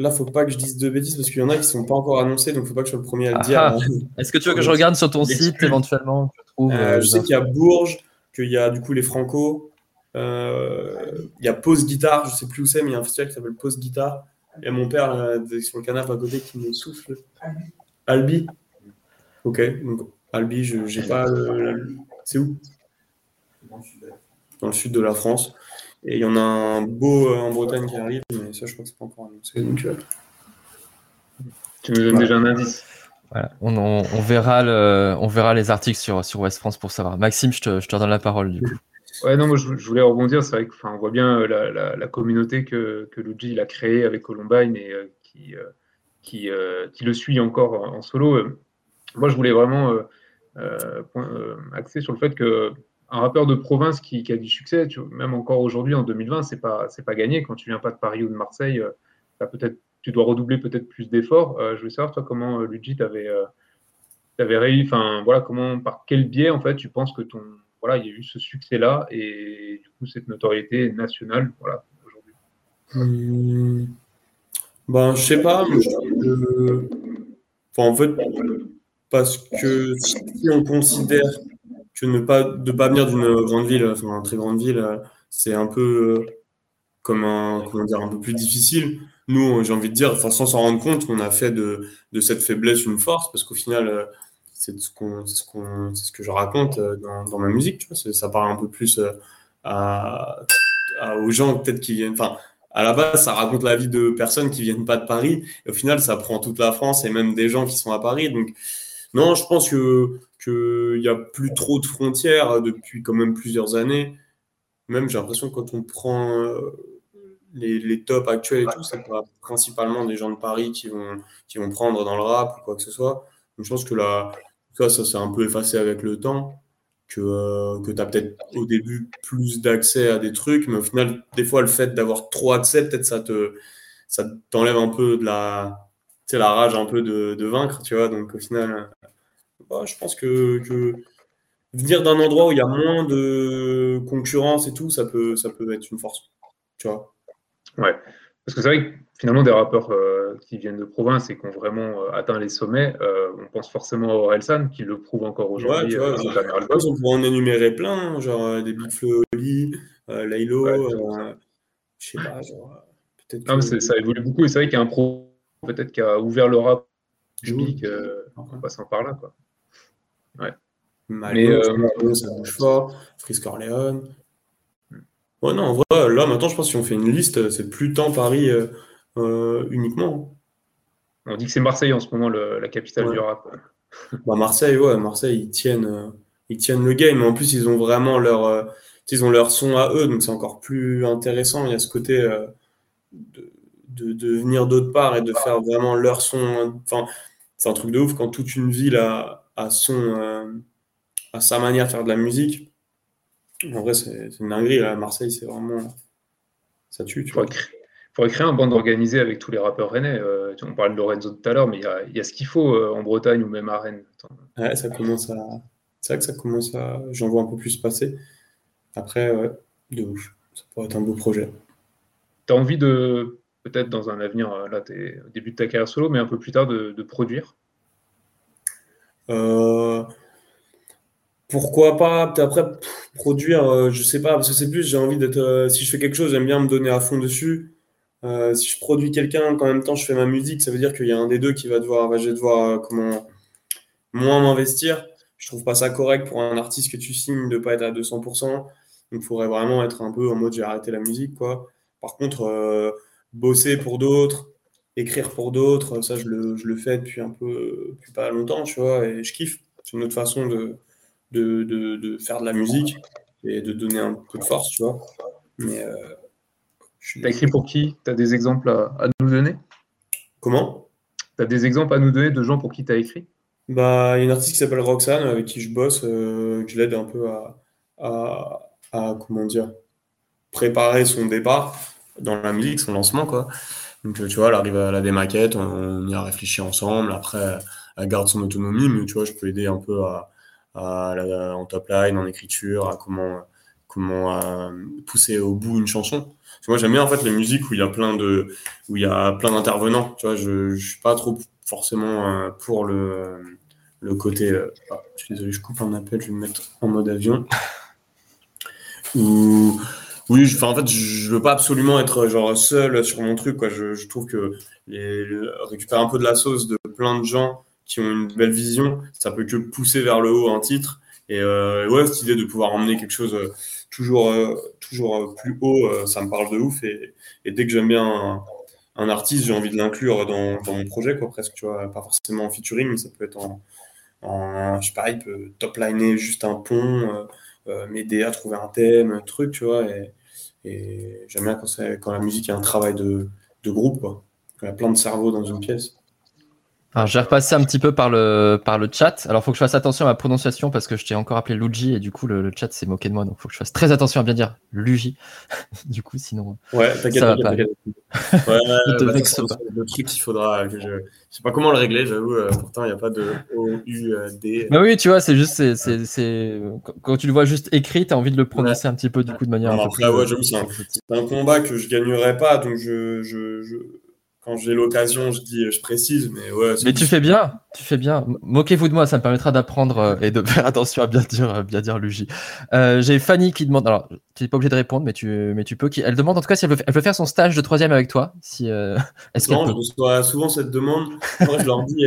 Là, faut pas que je dise de bêtises parce qu'il y en a qui sont pas encore annoncés, donc faut pas que je sois le premier à le dire. Est-ce que tu veux que je regarde sur ton site éventuellement euh, euh, Je sais qu'il y a Bourges, qu'il y a du coup les Franco, euh, il y a Pause Guitare, je sais plus où c'est, mais il y a un festival qui s'appelle Pause Guitare. Il y a mon père sur le canapé à côté qui me souffle. Albi. Ok, donc Albi, je j'ai pas. c'est où? Dans le sud de la France. Et il y en a un beau euh, en Bretagne qui arrive, mais ça, je crois que c'est pas encore annoncé. Donc, euh, tu nous donnes déjà un indice. Voilà. On, on, on, verra le, on verra les articles sur, sur West France pour savoir. Maxime, je te, je te redonne la parole. Du coup. Ouais, non, moi, je, voulais rebondir. C'est vrai qu'on voit bien euh, la, la, la, communauté que, que Luigi il a créée avec Columbine et euh, qui, euh, qui, qui, le suit encore en, en solo. Moi, je voulais vraiment axer sur le fait que un rappeur de province qui, a du succès, même encore aujourd'hui en 2020, c'est pas c'est pas gagné quand tu viens pas de Paris ou de Marseille. Euh, peut-être tu dois redoubler peut-être plus d'efforts. Euh, je veux savoir toi comment euh, Luigi t'avais t'avais réussi, enfin voilà comment par quel biais en fait tu penses que ton voilà il y a eu ce succès là et du coup cette notoriété nationale voilà aujourd'hui? Mmh. Ben je sais pas. en fait parce que si on considère que ne pas, de pas venir d'une grande ville, enfin, une très grande ville, c'est un peu comme un, comment dire, un peu plus difficile. Nous, j'ai envie de dire, sans s'en rendre compte, on a fait de, de, cette faiblesse une force, parce qu'au final, c'est ce, qu'on, ce, qu'on, ce que je raconte dans, dans ma musique. Tu vois, ça parle un peu plus à, aux gens peut-être qui viennent. Enfin, à la base, ça raconte la vie de personnes qui viennent pas de Paris. Et au final, ça prend toute la France et même des gens qui sont à Paris. Donc, non, je pense que qu'il n'y a plus trop de frontières depuis quand même plusieurs années. Même, j'ai l'impression que quand on prend euh, les, les tops actuels et tout, c'est principalement des gens de Paris qui vont, qui vont prendre dans le rap ou quoi que ce soit. Donc, je pense que là, ça, ça s'est un peu effacé avec le temps. Que, euh, que tu as peut-être au début plus d'accès à des trucs, mais au final, des fois, le fait d'avoir trop accès, peut-être ça te ça t'enlève un peu de la, la rage un peu de, de, vaincre, tu vois. Donc, au final, bah, je pense que, venir d'un endroit où il y a moins de concurrence et tout, ça peut, ça peut être une force. Tu vois Ouais. Parce que c'est vrai que finalement, des rappeurs euh, qui viennent de province et qui ont vraiment euh, atteint les sommets, euh, on pense forcément à Orelsan, qui le prouve encore aujourd'hui. Ouais, vois, on pourrait en énumérer plein, hein, genre des Big Flo Oli, Laylo, je sais pas, genre, peut-être. Ça évolue beaucoup et c'est vrai qu'il y a un pro peut-être qui a ouvert le rap public en passant par là. Quoi. Ouais. mais euh, ça bouge fort. Frisk Orléans. Ouais, non, en vrai, là, maintenant, je pense que si on fait une liste, c'est plus tant Paris euh, euh, uniquement. On dit que c'est Marseille en ce moment, la capitale du rap. Bah, Marseille, ouais, Marseille, ils tiennent, ils tiennent le game. En plus, ils ont vraiment leur, ils ont leur son à eux, donc c'est encore plus intéressant. Il y a ce côté de, de, de, venir d'autre part et de faire vraiment leur son. Enfin, c'est un truc de ouf quand toute une ville a, à, son, euh, sa manière de faire de la musique. En vrai, c'est une dinguerie. À Marseille, c'est vraiment. Ça tue. Tu Il faudrait créer un bande organisé avec tous les rappeurs rennais. Euh, on parlait de Lorenzo tout à l'heure, mais il y, a ce qu'il faut euh, en Bretagne ou même à Rennes. Ouais, ça commence à. C'est vrai que ça commence à. J'en vois un peu plus passer. Après, ouais, de ouf. Ça pourrait être un beau projet. Tu as envie de peut-être dans un avenir, là, tu es au début de ta carrière solo, mais un peu plus tard, de, produire Pourquoi pas Après, produire, je sais pas, parce que c'est plus, j'ai envie d'être. si je fais quelque chose, j'aime bien me donner à fond dessus. si je produis quelqu'un, qu'en même temps je fais ma musique, ça veut dire qu'il y a un des deux qui va devoir, va devoir comment, moins m'investir. Je trouve pas ça correct pour un artiste que tu signes de pas être à 200%. Il faudrait vraiment être un peu en mode j'ai arrêté la musique, quoi. Par contre, euh, bosser pour d'autres, écrire pour d'autres, ça, je le, je le, fais depuis un peu, depuis pas longtemps, tu vois, et je kiffe. C'est une autre façon de, de, de, faire de la musique et de donner un peu de force, tu vois. Mais. Euh, T'as écrit pour qui? Tu as des exemples à, à nous donner? Comment? Tu as des exemples à nous donner de gens pour qui tu as écrit? Bah, il y a une artiste qui s'appelle Roxane avec qui je bosse, euh, que je l'aide un peu à, à, comment dire, préparer son départ dans la musique, son lancement, quoi. Donc, tu vois, elle arrive à la démaquette, on, y a réfléchi ensemble. Après, elle garde son autonomie, mais tu vois, je peux aider un peu à, en top line, en écriture, à comment, comment euh, pousser au bout une chanson. moi, j'aime bien en fait les musiques où il y a plein de, où il y a plein d'intervenants. Tu vois, je, je suis pas trop forcément euh, pour le, le côté. Euh, ah, je suis désolé, je coupe un appel, je vais me mettre en mode avion. Ou, oui, je, en fait, je veux pas absolument être genre seul sur mon truc. Quoi. Je, trouve que les, récupérer un peu de la sauce de plein de gens qui ont une belle vision, ça peut que pousser vers le haut un titre. Et euh, ouais, cette idée de pouvoir emmener quelque chose toujours, toujours plus haut, ça me parle de ouf. Et, dès que j'aime bien un, artiste, j'ai envie de l'inclure dans, mon projet, quoi, presque, tu vois, pas forcément en featuring, mais ça peut être en, en je sais pas, il peut top liner juste un pont, euh, euh, m'aider à trouver un thème, un truc, tu vois, et j'aime bien quand, la musique est un travail de, de groupe, quoi, quand il y a plein de cerveaux dans une pièce. Alors, je vais repasser un petit peu par le, par le chat. Alors, il faut que je fasse attention à ma prononciation parce que je t'ai encore appelé Luigi et du coup, le, chat s'est moqué de moi. Donc, il faut que je fasse très attention à bien dire Luigi. du coup, sinon. Ouais, t'inquiète, ça va pas. Ouais, ouais, bah, le truc qu'il faudra. Que je... je sais pas comment le régler, j'avoue. Euh, pourtant, il n'y a pas de O-U-D. Bah oui, tu vois, c'est juste. c'est c'est c'est Quand tu le vois juste écrit, tu as envie de le prononcer un petit peu du coup de manière. un peu ouais, j'avoue, c'est un, un, combat que je gagnerais pas. Donc, je, je, je quand j'ai l'occasion, je dis, je précise, mais ouais. Mais tu fais bien, tu fais bien. Moquez-vous de moi, ça me permettra d'apprendre euh, et de faire attention à bien dire, euh, bien dire Luigi. Euh, j'ai Fanny qui demande, alors tu n'es pas obligé de répondre, mais tu, mais tu peux. Qui, elle demande en tout cas si elle veut, faire son stage de troisième avec toi. Si, est-ce non, je reçois souvent cette demande. Moi, je leur dis,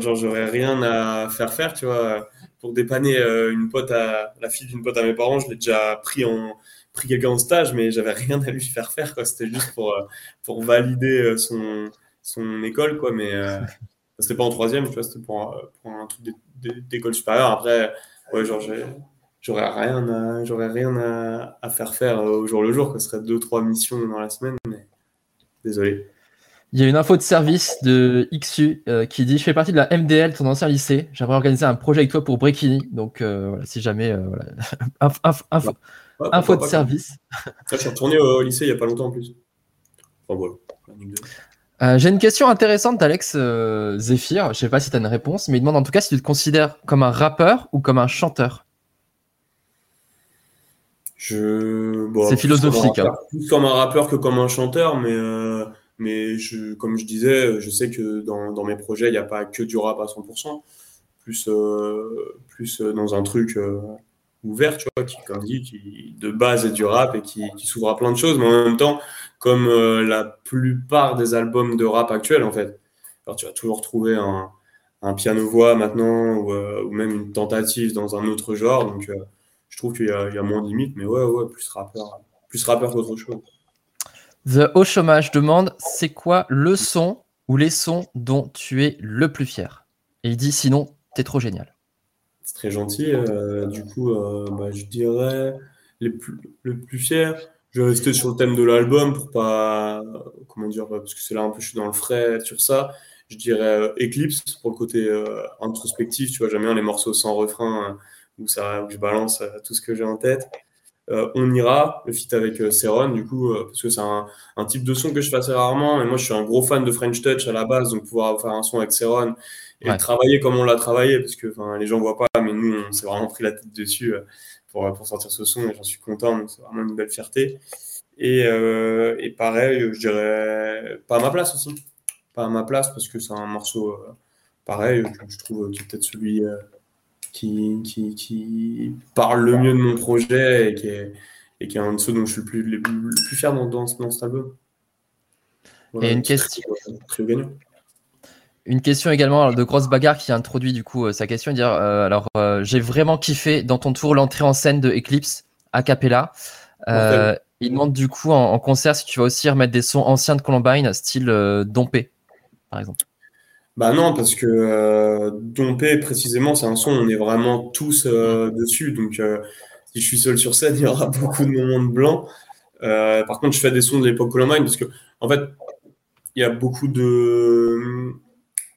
genre, j'aurais rien à faire faire, tu vois, pour dépanner une pote à la fille d'une pote à mes parents. Je l'ai déjà pris en pris quelqu'un en stage, mais j'avais rien à lui faire faire. C'était juste pour, euh, pour valider euh, son, son école. Quoi. Mais euh, c'était pas en troisième, tu vois, c'était pour, pour, un truc d'école supérieure. Après, ouais, genre, j'aurais rien, à, j'aurais rien à, à, faire faire au jour le jour. Ce serait deux, trois missions dans la semaine. Mais désolé. Il y a une info de service de XU qui dit Je fais partie de la MDL, ton ancien lycée. J'aimerais organiser un projet avec toi pour Breakini. Donc, voilà, si jamais. voilà. info, Info de service. je suis retourné au lycée il n'y a pas longtemps en plus. Euh, j'ai une question intéressante d'Alex euh, Zephyr. Je ne sais pas si tu as une réponse, mais il demande en tout cas si tu te considères comme un rappeur ou comme un chanteur. Je... C'est philosophique. Hein. Plus comme un rappeur que comme un chanteur, mais, euh, mais je, comme je disais, je sais que dans, dans mes projets, il n'y a pas que du rap à 100%. Plus, plus dans un truc ouvert, tu vois, qui, de base est du rap et qui, qui s'ouvre à plein de choses, mais en même temps, comme euh, la plupart des albums de rap actuels, en fait. Alors, tu vas toujours trouver un, un piano-voix maintenant ou, euh, même une tentative dans un autre genre. Donc, euh, je trouve qu'il y, y, a moins de limites, mais ouais, ouais, plus rappeur, plus rappeur qu'autre chose. The Haut Chômage demande c'est quoi le son ou les sons dont tu es le plus fier? Et il dit sinon, t'es trop génial très gentil. Euh, du coup, euh, bah, je dirais les plus, le plus fier. Je vais rester sur le thème de l'album pour pas, comment dire, parce que c'est là un peu, je suis dans le frais sur ça. Je dirais euh, Eclipse pour le côté introspectif. Tu vois, j'aime bien les morceaux sans refrain où, ça, où je balance tout ce que j'ai en tête. On ira, le feat avec Seron, du coup, parce que c'est un, un, type de son que je fais assez rarement. Et moi, je suis un gros fan de French Touch à la base, donc pouvoir faire un son avec Seron et travailler comme on l'a travaillé, parce que les gens voient pas, mais nous, on s'est vraiment pris la tête dessus euh, pour, pour sortir ce son et j'en suis content, donc c'est vraiment une belle fierté. Et, et, pareil, je dirais pas à ma place aussi. Pas à ma place parce que c'est un morceau pareil, je, trouve est peut-être celui qui, qui, qui, parle le mieux de mon projet et qui est, et qui est un de ceux dont je suis le plus, le plus fier dans, dans, dans cet album. et une question. Une question également de Grosse Bagarre qui a introduit du coup euh, sa question, dire euh, alors euh, j'ai vraiment kiffé dans ton tour l'entrée en scène de Eclipse a cappella. il demande du coup en, concert si tu vas aussi remettre des sons anciens de Columbine, style Dompé, par exemple. Bah non, parce que Dompé précisément c'est un son on est vraiment tous dessus, donc si je suis seul sur scène il y aura beaucoup de moments de blanc. par contre je fais des sons de l'époque Columbine parce que en fait il y a beaucoup de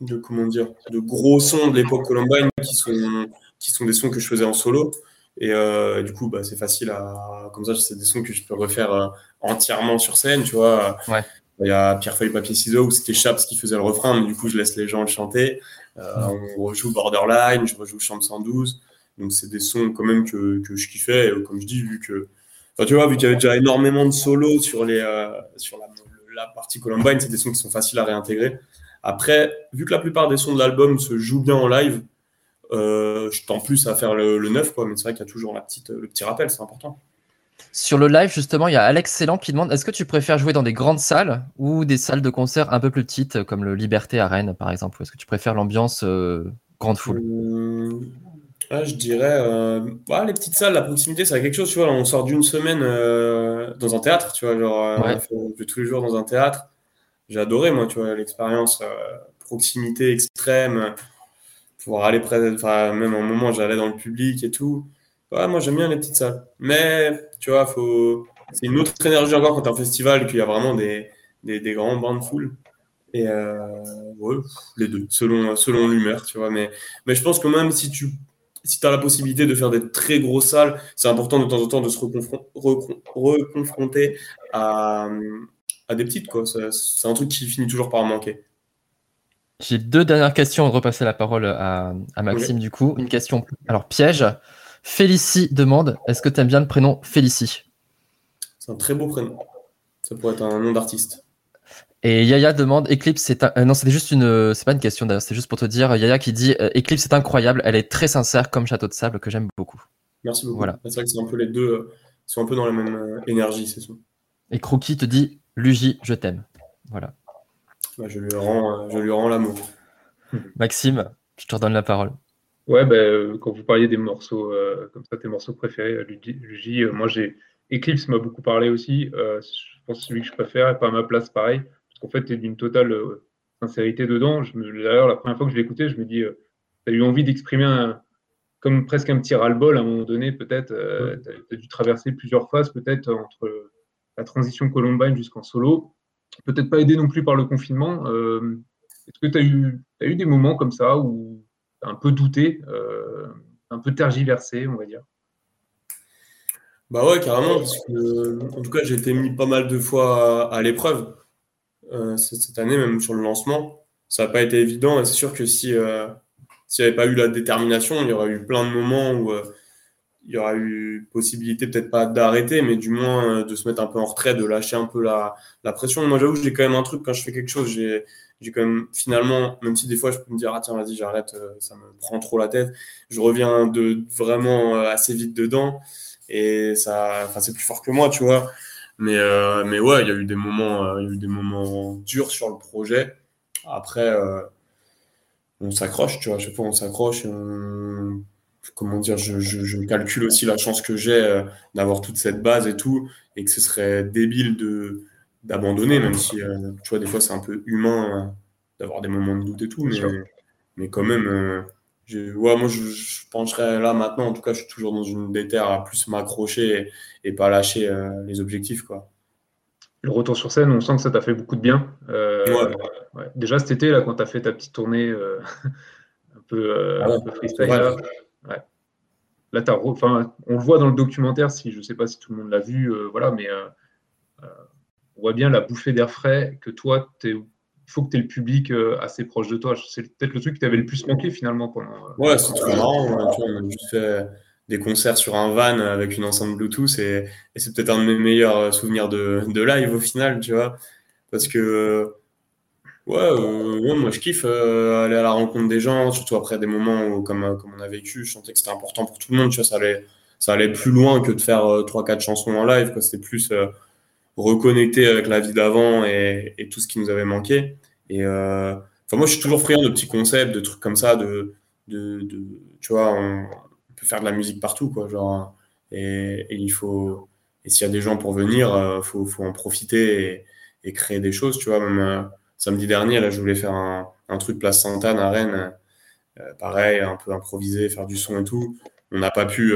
de comment dire de gros sons de l'époque Columbine qui sont qui sont des sons que je faisais en solo. Et euh, du coup bah, c'est facile à comme ça c'est des sons que je peux refaire euh, entièrement sur scène tu vois il y a Pierre feuille papier ciseaux où c'était Chaps qui faisait le refrain mais du coup je laisse les gens le chanter euh, on rejoue Borderline je rejoue Chambre 112 donc c'est des sons quand même que, que je kiffais et, comme je dis vu que enfin, tu vois vu qu'il y avait déjà énormément de solos sur les sur la, la partie Columbine c'est des sons qui sont faciles à réintégrer après, vu que la plupart des sons de l'album se jouent bien en live, euh, je tends plus à faire le, neuf, quoi. Mais c'est vrai qu'il y a toujours la petite, le petit rappel, c'est important. Sur le live, justement, il y a Alex Célan qui demande est-ce que tu préfères jouer dans des grandes salles ou des salles de concert un peu plus petites, comme le Liberté à Rennes, par exemple Ou est-ce que tu préfères l'ambiance euh, grande foule? Euh, Je dirais les petites salles, la proximité, c'est quelque chose. Tu vois, on sort d'une semaine dans un théâtre, tu vois, genre, on fait tous les jours dans un théâtre j'ai adoré, moi, tu vois, l'expérience euh, proximité extrême, pouvoir aller près, enfin, même un moment, j'allais dans le public et tout. Ouais, moi, j'aime bien les petites salles. Mais, tu vois, faut... c'est une autre énergie encore quand tu un festival, qu'il y a vraiment des, des, des grands bains de foule. Et euh, ouais, les deux, selon, selon l'humeur, tu vois. Mais, mais je pense que même si tu si as la possibilité de faire des très grosses salles, c'est important de temps en temps de se reconfronter à, à des petites. quoi. C'est un truc qui finit toujours par manquer. J'ai deux dernières questions. On va repasser la parole à, Maxime, du coup. Une question. Alors, piège. Félicie demande est-ce que tu aimes bien le prénom Félicie? C'est un très beau prénom. Ça pourrait être un nom d'artiste. Et Yaya demande Eclipse, c'est un... Euh, non, c'était juste une, c'est pas une question d'ailleurs, c'est juste pour te dire Yaya qui dit euh, Eclipse c'est incroyable, elle est très sincère comme Château de Sable que j'aime beaucoup. Merci beaucoup. Voilà. C'est vrai que c'est un peu les deux, euh, sont un peu dans la même énergie, c'est ça. Et Crookie te dit Luigi, je t'aime. Voilà. Bah, je lui rends, je lui rends l'amour. Maxime, je te redonne la parole. Ouais, bah, quand vous parliez des morceaux euh, comme ça, tes morceaux préférés, euh, Luigi, moi j'ai Eclipse m'a beaucoup parlé aussi. je pense que celui que je préfère, et pas à ma place pareil, parce qu'en fait, tu es d'une totale sincérité dedans. D'ailleurs, la première fois que je écouté, je me dis, tu as eu envie d'exprimer comme presque un petit ras-le-bol à un moment donné, peut-être. tu as, dû traverser plusieurs phases, peut-être, entre la transition Columbine jusqu'en solo. Peut-être pas aidé non plus par le confinement. Est-ce que tu as eu, as eu des moments comme ça où un peu douté, euh, un peu tergiversé, on va dire Bah ouais, carrément, en tout cas, j'ai été mis pas mal de fois à, l'épreuve euh, cette année, même sur le lancement. Ça n'a pas été évident, et c'est sûr que si s'il n'y avait pas eu la détermination, il y aurait eu plein de moments où il y aura eu possibilité peut-être pas d'arrêter, mais du moins euh, de se mettre un peu en retrait, de lâcher un peu la, la pression. Moi, j'avoue, j'ai quand même un truc quand je fais quelque chose, j'ai quand même finalement, même si des fois je peux me dire ah tiens vas-y j'arrête, euh, ça me prend trop la tête, je reviens de vraiment euh, assez vite dedans et ça, enfin c'est plus fort que moi, tu vois. Mais mais ouais, il y a eu des moments, il y a eu des moments durs sur le projet. Après, on s'accroche, tu vois. Je sais pas, on s'accroche. Comment dire, je, je, calcule aussi la chance que j'ai euh, d'avoir toute cette base et tout, et que ce serait débile de d'abandonner, même si, euh, tu vois, des fois c'est un peu humain euh, d'avoir des moments de doute et tout, mais, mais quand même, je, ouais, moi je, pencherais là maintenant, en tout cas, je suis toujours dans une déterre à plus m'accrocher et, pas lâcher les objectifs, quoi. Le retour sur scène, on sent que ça t'a fait beaucoup de bien. Ouais. Déjà cet été, là, quand tu as fait ta petite tournée un peu, ah un peu freestyle, Ouais. Là, enfin, on le voit dans le documentaire, si je ne sais pas si tout le monde l'a vu, euh, voilà, mais euh, euh, voit bien la bouffée d'air frais que toi, il faut que tu aies le public assez proche de toi. C'est peut-être le truc qui t'avait le plus manqué finalement pendant. Ouais, c'est trop marrant. on a juste fait des concerts sur un van avec une enceinte Bluetooth et, c'est peut-être un de mes meilleurs souvenirs de, live au final, tu vois. Parce que, ouais, moi je kiffe aller à la rencontre des gens, surtout après des moments où, comme, comme on a vécu, je sentais que c'était important pour tout le monde, tu vois, ça allait, ça allait plus loin que de faire 3-4 chansons en live, C'était plus reconnecter avec la vie d'avant et, tout ce qui nous avait manqué. Et euh, enfin, moi, je suis toujours friand de petits concepts, de trucs comme ça, de, de, tu vois, on, peut faire de la musique partout, quoi, genre, et, il faut, et s'il y a des gens pour venir, euh, faut, faut, en profiter et, créer des choses, tu vois, même euh, samedi dernier, là, je voulais faire un, truc place Sainte-Anne à Rennes, pareil, un peu improvisé, faire du son et tout. On n'a pas pu,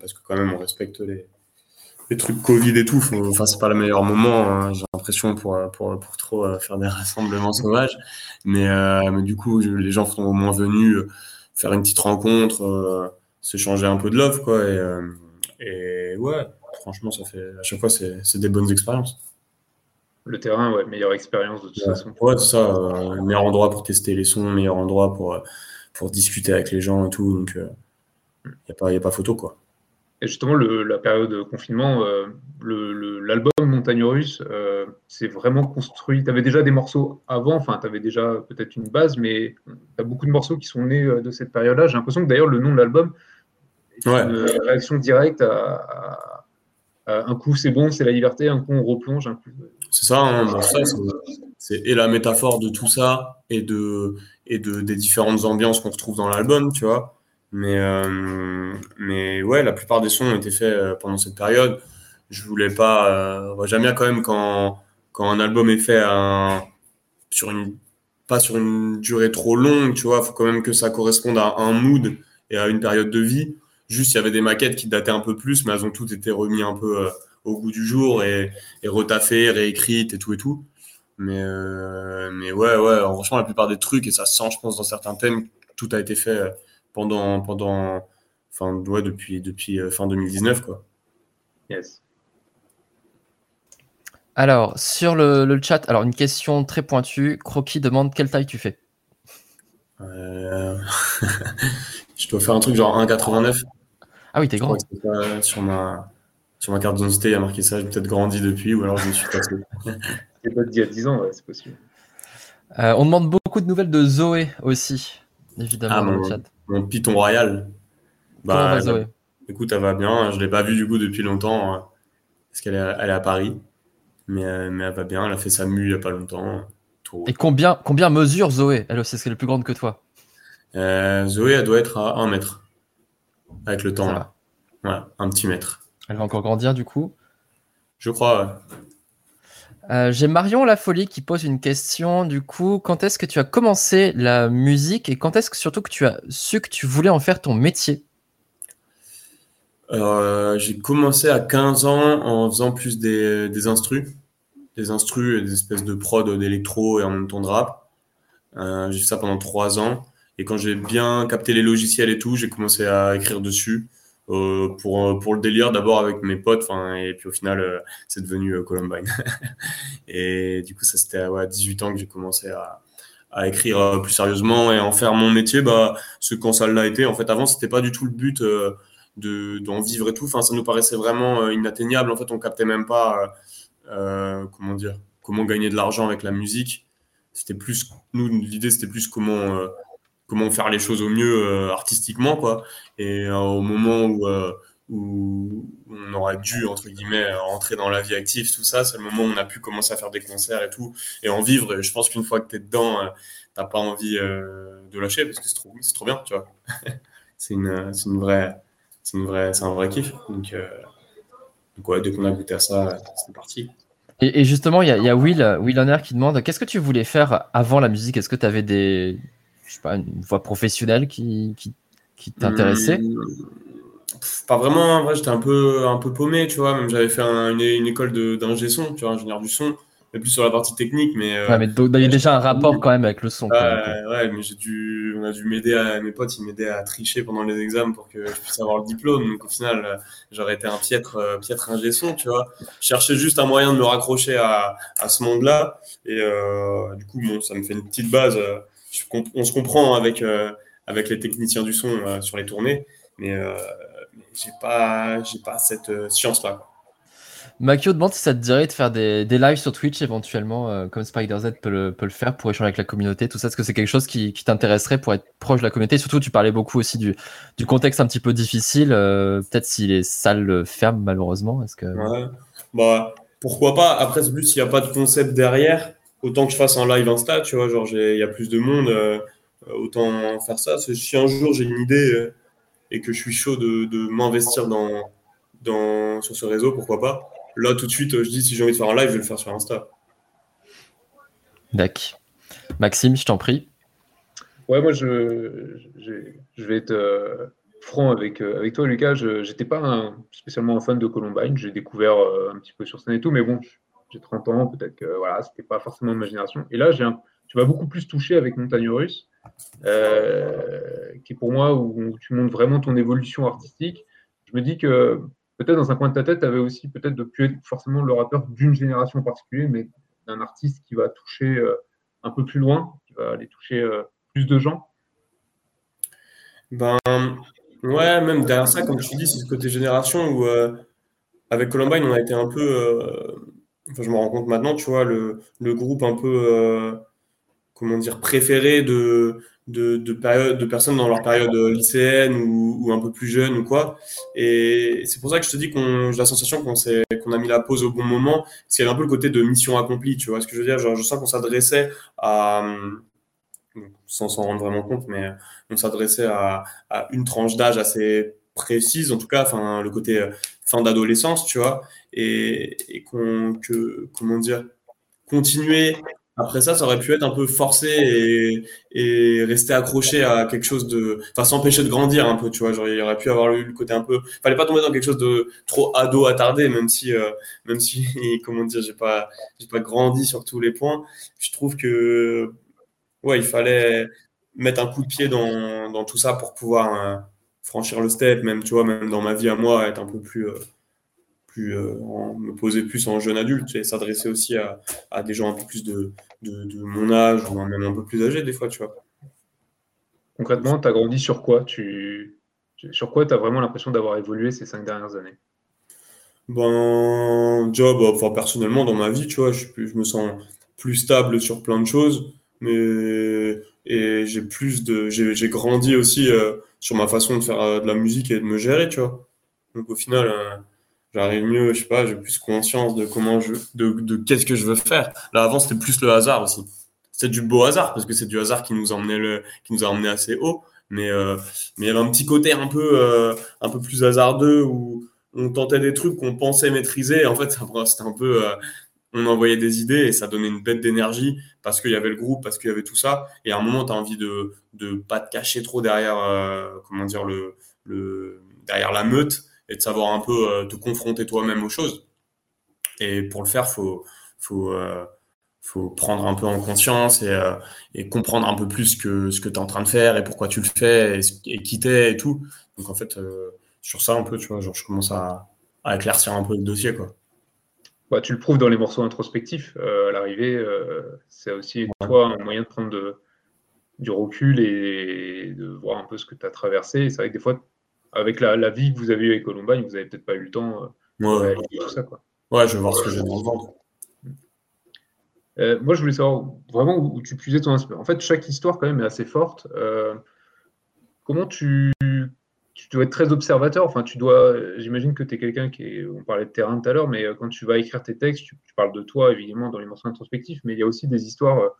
parce que quand même, on respecte les, les trucs Covid et tout, enfin, c'est pas le meilleur moment, hein, j'ai l'impression, pour, pour, pour, trop euh, faire des rassemblements sauvages. Mais, euh, mais du coup, les gens sont au moins venus euh, faire une petite rencontre, se changer un peu de love, quoi. Et, et ouais, franchement, ça fait, à chaque fois, c'est des bonnes expériences. Le terrain, ouais, meilleure expérience de toute façon. Ouais, c'est ça, meilleur endroit pour tester les sons, meilleur endroit pour, pour discuter avec les gens et tout. Donc, il n'y a, pas, a pas photo, quoi. Et justement, la période de confinement, euh, l'album Montagne Russe, euh, c'est vraiment construit. Tu avais déjà des morceaux avant, enfin, tu avais déjà peut-être une base, mais tu as beaucoup de morceaux qui sont nés euh, de cette période-là. J'ai l'impression que d'ailleurs, le nom de l'album est une réaction directe à, un coup, c'est bon, c'est la liberté, un coup, on replonge. C'est ça, hein, c'est et la métaphore de tout ça et, de, et de, des différentes ambiances qu'on retrouve dans l'album, tu vois. Mais, euh, mais ouais, la plupart des sons ont été faits euh, pendant cette période. Je voulais pas. Euh, J'aime bien quand même quand, quand un album est fait sur une, pas sur une durée trop longue, tu vois. Il faut quand même que ça corresponde à un mood et à une période de vie. Juste, il y avait des maquettes qui dataient un peu plus, mais elles ont toutes été remises un peu au goût du jour et, et retaffées, réécrites et tout et tout. Mais, mais ouais, ouais, franchement, la plupart des trucs, et ça se sent, je pense, dans certains thèmes, tout a été fait pendant, pendant enfin, ouais, depuis, depuis euh, fin 2019. Quoi. Yes. Alors, sur le, le, chat, alors une question très pointue. Croquis demande quelle taille tu fais? Euh... Je dois faire un truc genre 1,89. Ah oui, t'es grand. sur, ma, sur ma carte d'identité, il y a marqué ça. J'ai peut-être grandi depuis ou alors je me suis passé. C'est pas d'il y a 10 ans, ouais, c'est possible. Euh, on demande beaucoup de nouvelles de Zoé aussi, évidemment, ah, dans le chat mon Python Royal. Bah, écoute, elle va bien. Je ne l'ai pas vue du coup depuis longtemps hein, parce qu'elle est, elle est à Paris. Mais, euh, mais elle va bien. Elle a fait sa mue il n'y a pas longtemps. Et combien, combien mesure Zoé? Elle aussi, est-ce qu'elle est plus grande que toi euh, Zoé, elle doit être à 1 mètre avec le temps. Là. Voilà, un petit mètre. Elle va encore grandir du coup? Je crois. Euh, j'ai Marion La Folie qui pose une question. Du coup, quand est-ce que tu as commencé la musique et quand est-ce que surtout que tu as su que tu voulais en faire ton métier? Euh, J'ai commencé à 15 ans en faisant plus des, des instrus, des instrus et des espèces de prod d'électro et en même temps de rap. Euh, j'ai fait ça pendant 3 ans et quand j'ai bien capté les logiciels et tout, j'ai commencé à écrire dessus. Euh, pour, euh, pour le délire d'abord avec mes potes, et puis au final, euh, c'est devenu Columbine. et du coup, ça c'était à 18 ans que j'ai commencé à, écrire plus sérieusement et en faire mon métier. Bah, ce quand ça l'a été, en fait, avant, c'était pas du tout le but de d'en vivre et tout. Ça nous paraissait vraiment inatteignable. En fait, on captait même pas, comment dire, comment gagner de l'argent avec la musique. C'était plus, nous, l'idée, c'était plus comment comment faire les choses au mieux euh, artistiquement quoi. Et euh, au moment où, euh, on aurait dû entre guillemets rentrer dans la vie active tout ça c'est le moment où on a pu commencer à faire des concerts et tout et en vivre. Et je pense qu'une fois que tu es dedans t'as pas envie de lâcher parce que c'est trop, trop bien tu vois. C'est une, une vraie c'est une vraie c'est un vrai kiff. Donc, donc dès qu'on a goûté à ça c'est parti. Et, justement, il y, y, a Will, Will Honor qui demande qu'est-ce que tu voulais faire avant la musique? Est-ce que tu avais des, je sais pas, une voie professionnelle qui, qui, qui t'intéressait? Pas vraiment, en vrai, j'étais un peu, un peu paumé, tu vois. Même j'avais fait une, une, école d'ingé son, tu vois, ingénieur du son, mais plus sur la partie technique. Mais, euh, ouais, mais il y a déjà un rapport quand même avec le son. ouais, mais j'ai dû, on a dû m'aider à, mes potes, ils m'aidaient à tricher pendant les examens pour que je puisse avoir le diplôme. Donc au final, j'aurais été un piètre, euh, piètre ingé son, tu vois. Je cherchais juste un moyen de me raccrocher à, à ce monde-là. Et euh, du coup, bon, ça me fait une petite base on se comprend avec, euh, avec les techniciens du son euh, sur les tournées, mais, euh, j'ai pas, j'ai pas cette science-là. Makio demande si ça te dirait de faire des, des lives sur Twitch éventuellement, euh, comme SpiderZ peut le, peut le faire pour échanger avec la communauté, tout ça. Est-ce que c'est quelque chose qui, qui t'intéresserait pour être proche de la communauté? Surtout, tu parlais beaucoup aussi du, du contexte un petit peu difficile. Euh, peut-être si les salles ferment malheureusement. Est-ce que... Ouais. Bah, pourquoi pas? Après, c'est plus s'il n'y a pas de concept derrière, autant que je fasse un live Insta, tu vois. Genre, il y a plus de monde, euh, autant faire ça. Si un jour j'ai une idée et que je suis chaud de, de m'investir dans, dans, sur ce réseau, pourquoi pas Là, tout de suite, je dis si j'ai envie de faire un live, je vais le faire sur Insta. D'accord. Maxime, je t'en prie. Ouais, moi, je, je, vais être euh, franc avec, euh, avec toi, Lucas. Je n'étais pas spécialement un fan de Columbine. J'ai découvert euh, un petit peu sur scène et tout, mais bon, j'ai 30 ans, peut-être que voilà, c'était pas forcément ma génération. Et là, j'ai tu m'as beaucoup plus touché avec Montagne Russe, qui est pour moi où, tu montres vraiment ton évolution artistique. Je me dis que peut-être dans un coin de ta tête, tu avais aussi peut-être de plus être forcément le rappeur d'une génération en particulier, mais d'un artiste qui va toucher euh, un peu plus loin, qui va aller toucher euh, plus de gens Ben ouais, même derrière ça, comme tu dis, c'est ce côté génération où euh, avec Columbine, on a été un peu, enfin je me rends compte maintenant, tu vois, le, le groupe un peu, comment dire, préféré de, de, de, période, de personnes dans leur période lycéenne ou, ou un peu plus jeune ou quoi. Et c'est pour ça que je te dis qu'on j'ai la sensation qu'on qu'on a mis la pause au bon moment, parce qu'il y avait un peu le côté de mission accomplie, tu vois ce que je veux dire. Genre, je sens qu'on s'adressait à, sans s'en rendre vraiment compte, mais on s'adressait à, à, une tranche d'âge assez précise, en tout cas, enfin, le côté euh, fin d'adolescence, tu vois, et, qu'on, que, comment dire, continuer après ça, ça aurait pu être un peu forcé et, rester accroché à quelque chose de, enfin, s'empêcher de grandir un peu, tu vois. Genre, il aurait pu avoir eu le côté un peu, fallait pas tomber dans quelque chose de trop ado attardé, même si, euh, même si, comment dire, j'ai pas, j'ai pas grandi sur tous les points. Je trouve que, ouais, il fallait mettre un coup de pied dans, dans tout ça pour pouvoir euh, franchir le step, même, tu vois, même dans ma vie à moi, être un peu plus, euh, plus euh, me poser plus en jeune adulte et s'adresser aussi à, à, des gens un peu plus de, de, mon âge ou même un peu plus âgés des fois, tu vois. Concrètement, tu as grandi sur quoi? Tu, Sur quoi tu as vraiment l'impression d'avoir évolué ces cinq dernières années? Ben, job, bah, enfin, personnellement, dans ma vie, tu vois, je, je me sens plus stable sur plein de choses, mais et j'ai plus de j'ai grandi aussi euh, sur ma façon de faire euh, de la musique et de me gérer tu vois donc au final j'arrive mieux, je sais pas, j'ai plus conscience de comment je, de, de qu'est-ce que je veux faire. Là, avant, c'était plus le hasard aussi. C'est du beau hasard parce que c'est du hasard qui nous a emmené le, qui nous a emmené assez haut. Mais, euh, mais il y avait un petit côté un peu, euh, un peu plus hasardeux où on tentait des trucs qu'on pensait maîtriser. en fait, c'était un peu, euh, on envoyait des idées et ça donnait une bête d'énergie parce qu'il y avait le groupe, parce qu'il y avait tout ça. Et à un moment, tu as envie de, de pas te cacher trop derrière, comment dire, le, le, derrière la meute et de savoir un peu euh, te confronter toi-même aux choses. Et pour le faire, faut, faut, euh, faut prendre un peu en conscience et, euh, et comprendre un peu plus que ce que tu es en train de faire et pourquoi tu le fais et, et qui t'es et tout. Donc en fait, sur ça un peu, tu vois, genre je commence à, à éclaircir un peu le dossier, quoi. Bah, tu le prouves dans les morceaux introspectifs. à l'arrivée, c'est aussi toi un moyen de prendre de, du recul et de voir un peu ce que tu as traversé. C'est vrai que des fois, avec la, vie que vous avez eue avec Columbine, vous n'avez peut-être pas eu le temps euh, de tout ça. Quoi. Ouais, je vais voir ce que j'ai dans le ventre. Euh, moi, je voulais savoir vraiment où, tu puisais ton inspiration. En fait, chaque histoire, quand même, est assez forte. Euh, comment tu, tu dois être très observateur Enfin, tu dois. J'imagine que tu es quelqu'un qui est. On parlait de terrain tout à l'heure, mais quand tu vas écrire tes textes, tu, tu, parles de toi, évidemment, dans les morceaux introspectifs, mais il y a aussi des histoires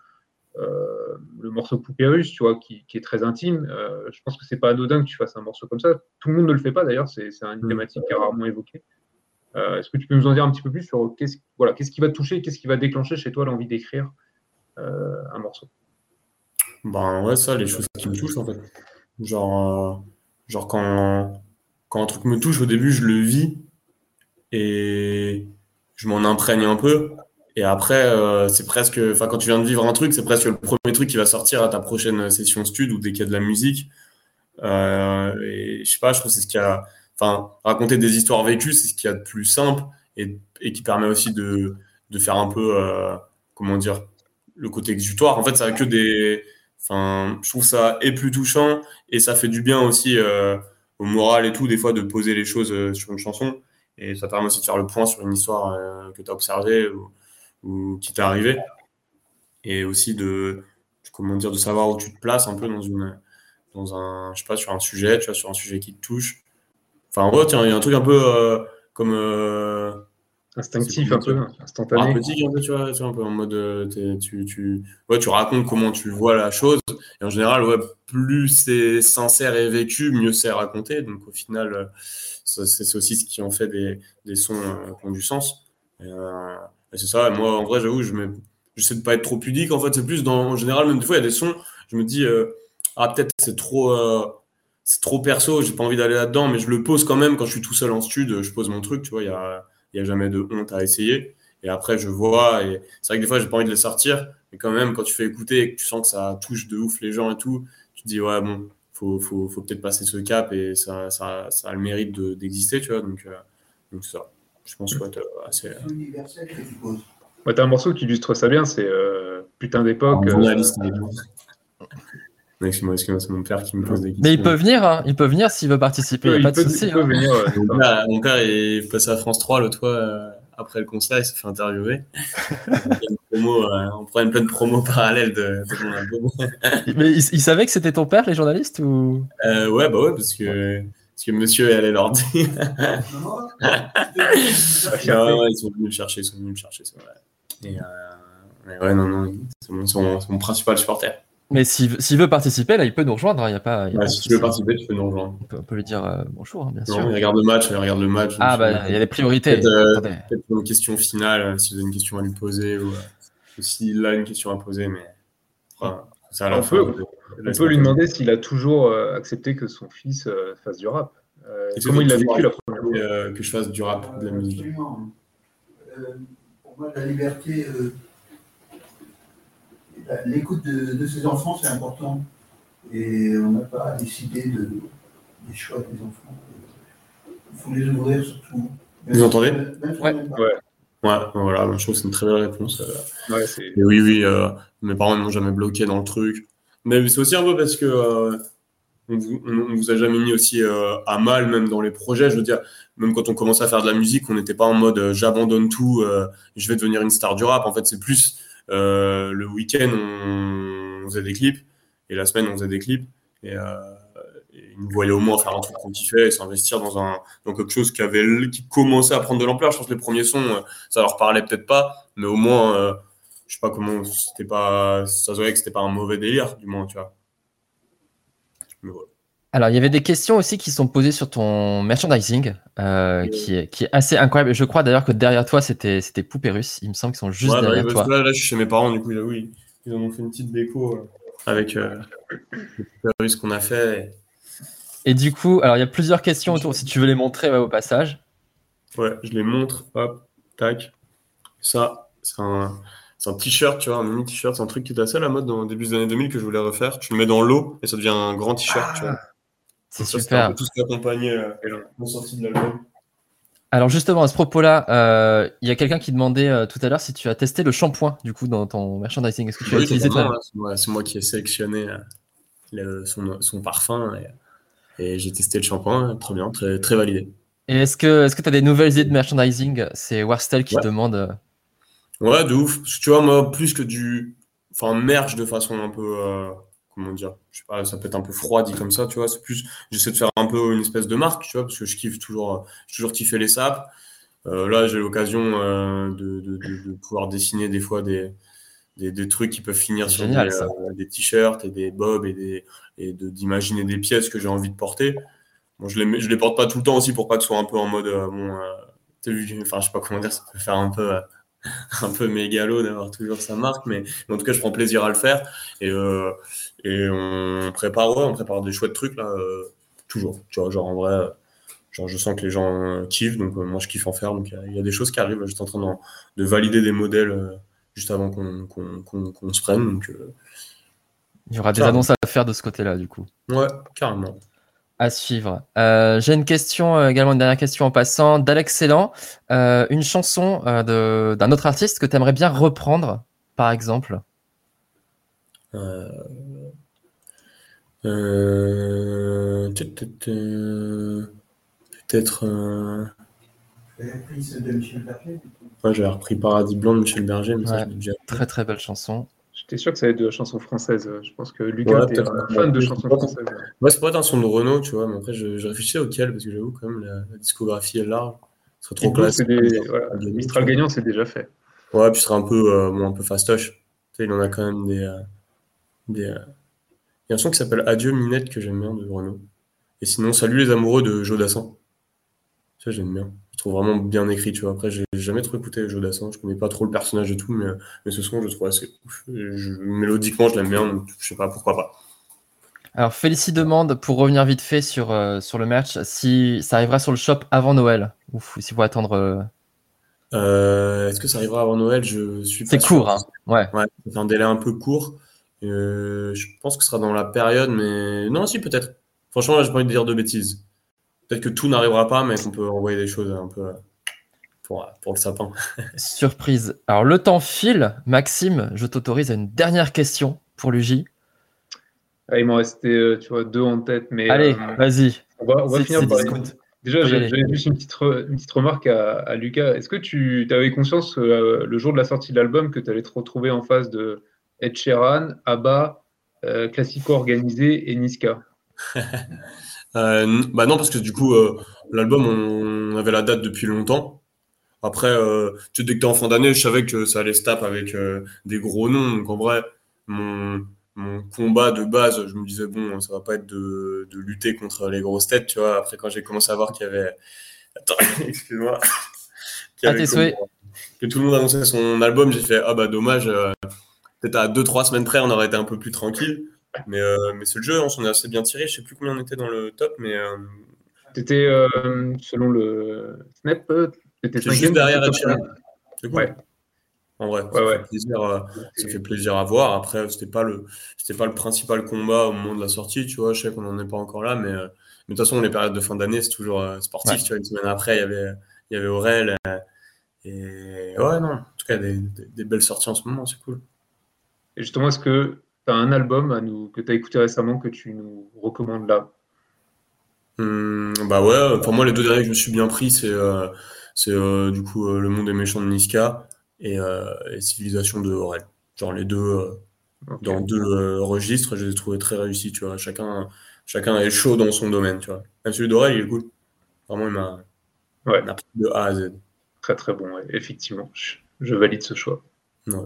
euh, le morceau Poupée russe, tu vois, qui, est très intime. Euh, je pense que c'est pas anodin que tu fasses un morceau comme ça. Tout le monde ne le fait pas d'ailleurs, c'est une mm. thématique qui est rarement évoquée. Euh, est-ce que tu peux nous en dire un petit peu plus sur qu'est-ce voilà, qu'est-ce qui va toucher, qu'est-ce qui va déclencher chez toi l'envie d'écrire un morceau? Ben ouais, ça, les choses qui me touchent en fait. Genre, genre quand, quand un truc me touche, au début, je le vis et je m'en imprègne un peu. Et après, euh, c'est presque, enfin, quand tu viens de vivre un truc, c'est presque le premier truc qui va sortir à ta prochaine session stud ou dès qu'il y a de la musique. Euh, et je sais pas, je trouve que c'est ce qui a, enfin, raconter des histoires vécues, c'est ce qu'il y a de plus simple et, et qui permet aussi de, de faire un peu, euh, comment dire, le côté exutoire. En fait, ça a que des, je trouve ça est plus touchant et ça fait du bien aussi au moral et tout, des fois, de poser les choses sur une chanson. Et ça permet aussi de faire le point sur une histoire que tu as observée ou, qui t'est arrivée. Et aussi de, comment dire, de savoir où tu te places un peu dans une, dans un, je sais pas, sur un sujet, tu vois, sur un sujet qui te touche. Enfin, en tiens, il y a un truc un peu comme Instinctif un peu, instantané. Un petit, un peu, tu vois, un peu en mode, euh, tu, tu, ouais, tu racontes comment tu vois la chose. Et en général, ouais, plus c'est sincère et vécu, mieux c'est raconté. Donc au final, euh, c'est aussi ce qui en fait des, des sons euh, qui ont du sens. C'est ça. moi, en vrai, j'avoue, je j'essaie de pas être trop pudique. En fait, c'est plus dans, en général, même des fois, il y a des sons, je me dis, ah, peut-être c'est trop, c'est trop perso, j'ai pas envie d'aller là-dedans, mais je le pose quand même quand je suis tout seul en studio. Je pose mon truc, tu vois, il y a il n'y a jamais de honte à essayer. Et après, je vois, et c'est vrai que des fois, j'ai pas envie de les sortir, mais quand même, quand tu fais écouter et que tu sens que ça touche de ouf les gens et tout, tu te dis, ouais, bon, faut, faut, faut peut-être passer ce cap et ça, ça, ça a le mérite d'exister, tu vois. Donc, euh, donc ça, je pense que ouais, assez. Ouais, t'as un morceau qui illustre ça bien, c'est euh, Putain d'époque. Euh, Excuse-moi, c'est mon père qui me pose des questions. Mais il peut venir, hein. il peut venir s'il veut participer, il n'y a pas de souci. Hein. mon, père, est passé à France 3 l'autre fois, euh, après le concert, il s'est fait interviewer. promo, euh, on prend une pleine promo parallèle de, de mon album. Mais il, savait que c'était ton père, les journalistes ou... Euh, ouais, bah ouais, parce que, parce que monsieur allait leur dire. ouais, ils sont venus me chercher, ils sont venus me chercher, c'est vrai. Et, euh, ouais, non, non, c'est mon, mon principal supporter. Mais s'il veut participer, là, il peut nous rejoindre. Hein, il y a pas, si tu veux participer, tu peux nous rejoindre. On peut, lui dire euh, bonjour, hein, bien sûr. il regarde le match, il regarde le match. Ah, bah, il y a des priorités. Peut-être euh, une question finale, euh, si vous avez une question à lui poser, ou, s'il a une question à poser, mais. ça on, peut, on peut lui demander s'il a toujours accepté que son fils fasse du rap. comment il l'a vécu la première fois? Que je fasse du rap, de la musique? Absolument. pour moi, la liberté l'écoute de, de, ses enfants, c'est important. Et on n'a pas décidé de, des choix des enfants. Il faut les ouvrir surtout. Vous entendez ouais. ouais. Ouais, voilà, je trouve que c'est une très belle réponse. Euh. Ouais, oui, oui, euh, mes parents ne m'ont jamais bloqué dans le truc. Mais c'est aussi un peu parce que euh, on, vous, vous a jamais mis aussi à mal, même dans les projets. Je veux dire, même quand on commençait à faire de la musique, on n'était pas en mode j'abandonne tout, je vais devenir une star du rap. En fait, c'est plus euh, le week-end, on, faisait des clips, et la semaine, on faisait des clips. Et, euh, ils nous voyaient au moins faire un truc qu'on kiffait et s'investir dans, un, dans quelque chose qui, avait, qui commençait à prendre de l'ampleur. Je pense que les premiers sons, euh, ça leur parlait peut-être pas, mais au moins, euh, je sais pas comment, c'était pas, ça se voyait que c'était pas un mauvais délire, du moins, tu vois. Alors, il y avait des questions aussi qui sont posées sur ton merchandising, euh, qui, est, qui, est, assez incroyable. Je crois d'ailleurs que derrière toi, c'était Poupérus. Il me semble qu'ils sont juste bah, derrière toi. Là, là, je suis chez mes parents, du coup, là, oui. Ils en ont fait une petite déco euh, avec euh, les Poupérus qu'on a fait. Et... du coup, alors il y a plusieurs questions autour, si tu veux les montrer au passage. Ouais, je les montre. Hop, tac. Ça, c'est un, un t-shirt, tu vois, un mini t-shirt. C'est un truc qui était assez à la mode dans le début des années 2000 que je voulais refaire. Tu le mets dans l'eau et ça devient un grand t-shirt, tu vois. C'est super. Tout ce qui accompagnait euh, la sortie de l'album. Alors justement, à ce propos-là, euh, il y a quelqu'un qui demandait euh, tout à l'heure si tu as testé le shampoing du coup dans ton merchandising. Est-ce que tu as utilisé toi? C'est moi qui ai sélectionné son, parfum et, j'ai testé le shampoing, très bien, très, très validé. Et est-ce que tu as des nouvelles idées de merchandising? C'est Warstyle qui demande. Ouais, de ouf. Tu vois, moi, plus que du. Enfin, merch de façon un peu comment dire, je sais pas, ça peut être un peu froid dit comme ça, tu vois. C'est plus, j'essaie de faire un peu une espèce de marque, tu vois, parce que je kiffe toujours, j'ai toujours kiffé les sapes. Euh, là, j'ai l'occasion euh, de, de, de, pouvoir dessiner des fois des, des, des trucs qui peuvent finir sur des, euh, des t-shirts et des bobs et, des, et d'imaginer des pièces que j'ai envie de porter. Bon, je les, je les porte pas tout le temps aussi pour pas que ce soit un peu en mode, bon, enfin, je sais pas comment dire, ça peut faire un peu un peu mégalo d'avoir toujours sa marque, mais, en tout cas, je prends plaisir à le faire. Et, euh, et on prépare, on prépare des chouettes trucs là, euh, toujours. Tu vois, genre en vrai, genre je sens que les gens kiffent, donc euh, moi je kiffe en faire. Donc il y, a des choses qui arrivent. J'étais en train de, valider des modèles juste avant qu'on se prenne. Donc, il y aura des annonces à faire de ce côté-là, du coup. Ouais, carrément. À suivre. Euh, j'ai une question, euh, également une dernière question en passant, d'Alex Célan. Euh, une chanson d'un autre artiste que tu aimerais bien reprendre, par exemple? Euh, Peut-être. Euh... Ouais, j'avais repris Paradis Blanc de Michel Berger, mais ça, déjà... Très très belle chanson. J'étais sûr que ça allait être de la chanson française. Je pense que Lucas ouais, un fan de chansons françaises. Ouais, c'est pas un son de Renault, tu vois, mais après, je, je réfléchissais auquel, parce que j'avoue, quand même, la, discographie est large. Ce serait trop classe. Des... Voilà. Mistral gagnant, c'est déjà fait. Ouais, puis ce serait un peu, euh, bon, un peu fastoche. Tu sais, il en a quand même des. Euh, des euh... Il y a un son qui s'appelle Adieu Minette que j'aime bien de Renault. Et sinon, Salut les amoureux de Jodassin. Ça, j'aime bien. Trouve vraiment bien écrit, tu vois. Après, j'ai jamais trop écouté Jodassin. Je connais pas trop le personnage et tout, mais, mais ce son, je trouve assez ouf. mélodiquement, je l'aime bien, donc je sais pas pourquoi pas. Alors, Félicie demande, pour revenir vite fait sur, euh, sur le match, si ça arrivera sur le shop avant Noël, ou s'il faut attendre. Euh, euh, est-ce que ça arrivera avant Noël? Je suis C'est court, hein Ouais. ouais c'est un délai un peu court. je pense que ce sera dans la période, mais non, si, peut-être. Franchement, là, j'ai pas envie de dire de bêtises. Peut-être que tout n'arrivera pas, mais qu'on peut envoyer des choses un peu pour, pour le sapin. Surprise. Alors, le temps file. Maxime, je t'autorise à une dernière question pour Luigi. Ah, il m'en restait, euh, tu vois, deux en tête, mais. Allez, euh, vas-y. On va, on va finir par. Déjà, j'avais juste une petite, une petite remarque à, à Lucas. Est-ce que tu avais conscience, euh, le jour de la sortie de l'album, que tu allais te retrouver en face de Ed Sheeran, ABBA, Classico Organisé et Niska? Euh, bah non, parce que du coup, euh, l'album, on, avait la date depuis longtemps. Après, euh, tu dès que t'es en fin d'année, je savais que ça allait se taper avec des gros noms. Donc en vrai, mon, mon combat de base, je me disais, bon, ça va pas être de, de lutter contre les grosses têtes, tu vois. Après, quand j'ai commencé à voir qu'il y avait. Attends, excuse-moi. Ah, tes souhaits. Que tout le monde annonçait son album, j'ai fait, ah bah dommage, peut-être à 2-3 semaines près, on aurait été un peu plus tranquille. Mais, euh, mais c'est le jeu, on s'en est assez bien tiré. Je sais plus combien on était dans le top, mais. Euh... T'étais, euh, selon le Snap, t'étais juste derrière Cool. Ouais. En vrai, ça, Fait plaisir, euh, ça, fait plaisir, à voir. Après, c'était pas le, c'était pas le principal combat au moment de la sortie, tu vois. Je sais qu'on n'en est pas encore là, mais, mais de toute façon, les périodes de fin d'année, c'est toujours sportif, tu vois. Une semaine après, il y avait, il y avait Aurel. et ouais, non, en tout cas, des, des, des belles sorties en ce moment, c'est cool. Et justement, est-ce que tu as un album à nous, que tu as écouté récemment que tu nous recommandes là? Hum, Bah ouais, enfin moi les deux derniers que je me suis bien pris, c'est euh, euh, du coup euh, Le Monde des méchants de Niska et, Civilisation de Aurel. Genre les deux, dans deux registres, je les ai trouvés très réussis, tu vois. Chacun, chacun est chaud dans son domaine, tu vois. Même celui d'Aurel, il est cool. Vraiment, il m'a ouais. de A à Z. Très très bon, effectivement. je valide ce choix.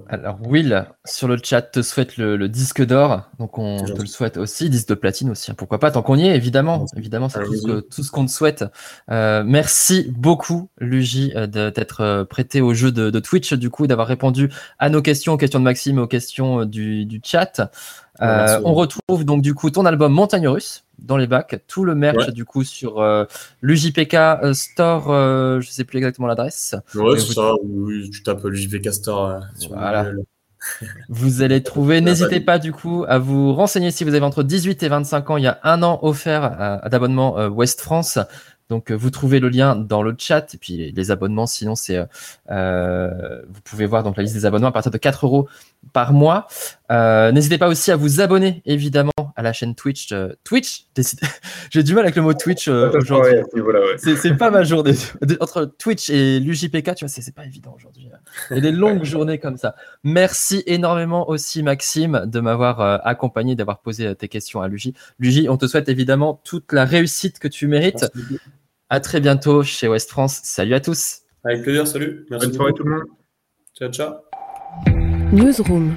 Alors Will sur le chat te souhaite le, disque d'or, donc on te le souhaite aussi, disque de platine aussi, hein, pourquoi pas, tant qu'on y est, évidemment, évidemment, c'est tout, ce qu'on te souhaite. Euh, merci beaucoup Luigi euh, d'être euh, prêté au jeu de, Twitch du coup, d'avoir répondu à nos questions, aux questions de Maxime, aux questions du, du chat. on retrouve donc du coup ton album Montagne Russe dans les bacs, tout le merch du coup sur euh, l'UJPK euh, Store, euh, je sais plus exactement l'adresse. Ouais, c'est ça, oui, tu tapes l'UJPK Store. voilà. vous allez trouver. N'hésitez pas du coup à vous renseigner si vous avez entre 18 et 25 ans. Il y a un an offert d'abonnement West France. Donc, vous trouvez le lien dans le chat. Et puis, les abonnements, sinon, c'est, vous pouvez voir donc la liste des abonnements à partir de 4 euros par mois. N'hésitez pas aussi à vous abonner, évidemment, à la chaîne Twitch. Euh, Twitch J'ai du mal avec le mot Twitch euh, aujourd'hui. C'est pas ma journée. Entre Twitch et l'UJPK, tu vois, c'est pas évident aujourd'hui. Il y a des longues journées comme ça. Merci énormément aussi, Maxime, de m'avoir euh, accompagné, d'avoir posé tes questions à Luigi. Luigi, on te souhaite évidemment toute la réussite que tu mérites. À très bientôt chez West France. Salut à tous. Avec plaisir, salut. Merci Bonne soirée tout le monde. Ciao, ciao. Newsroom.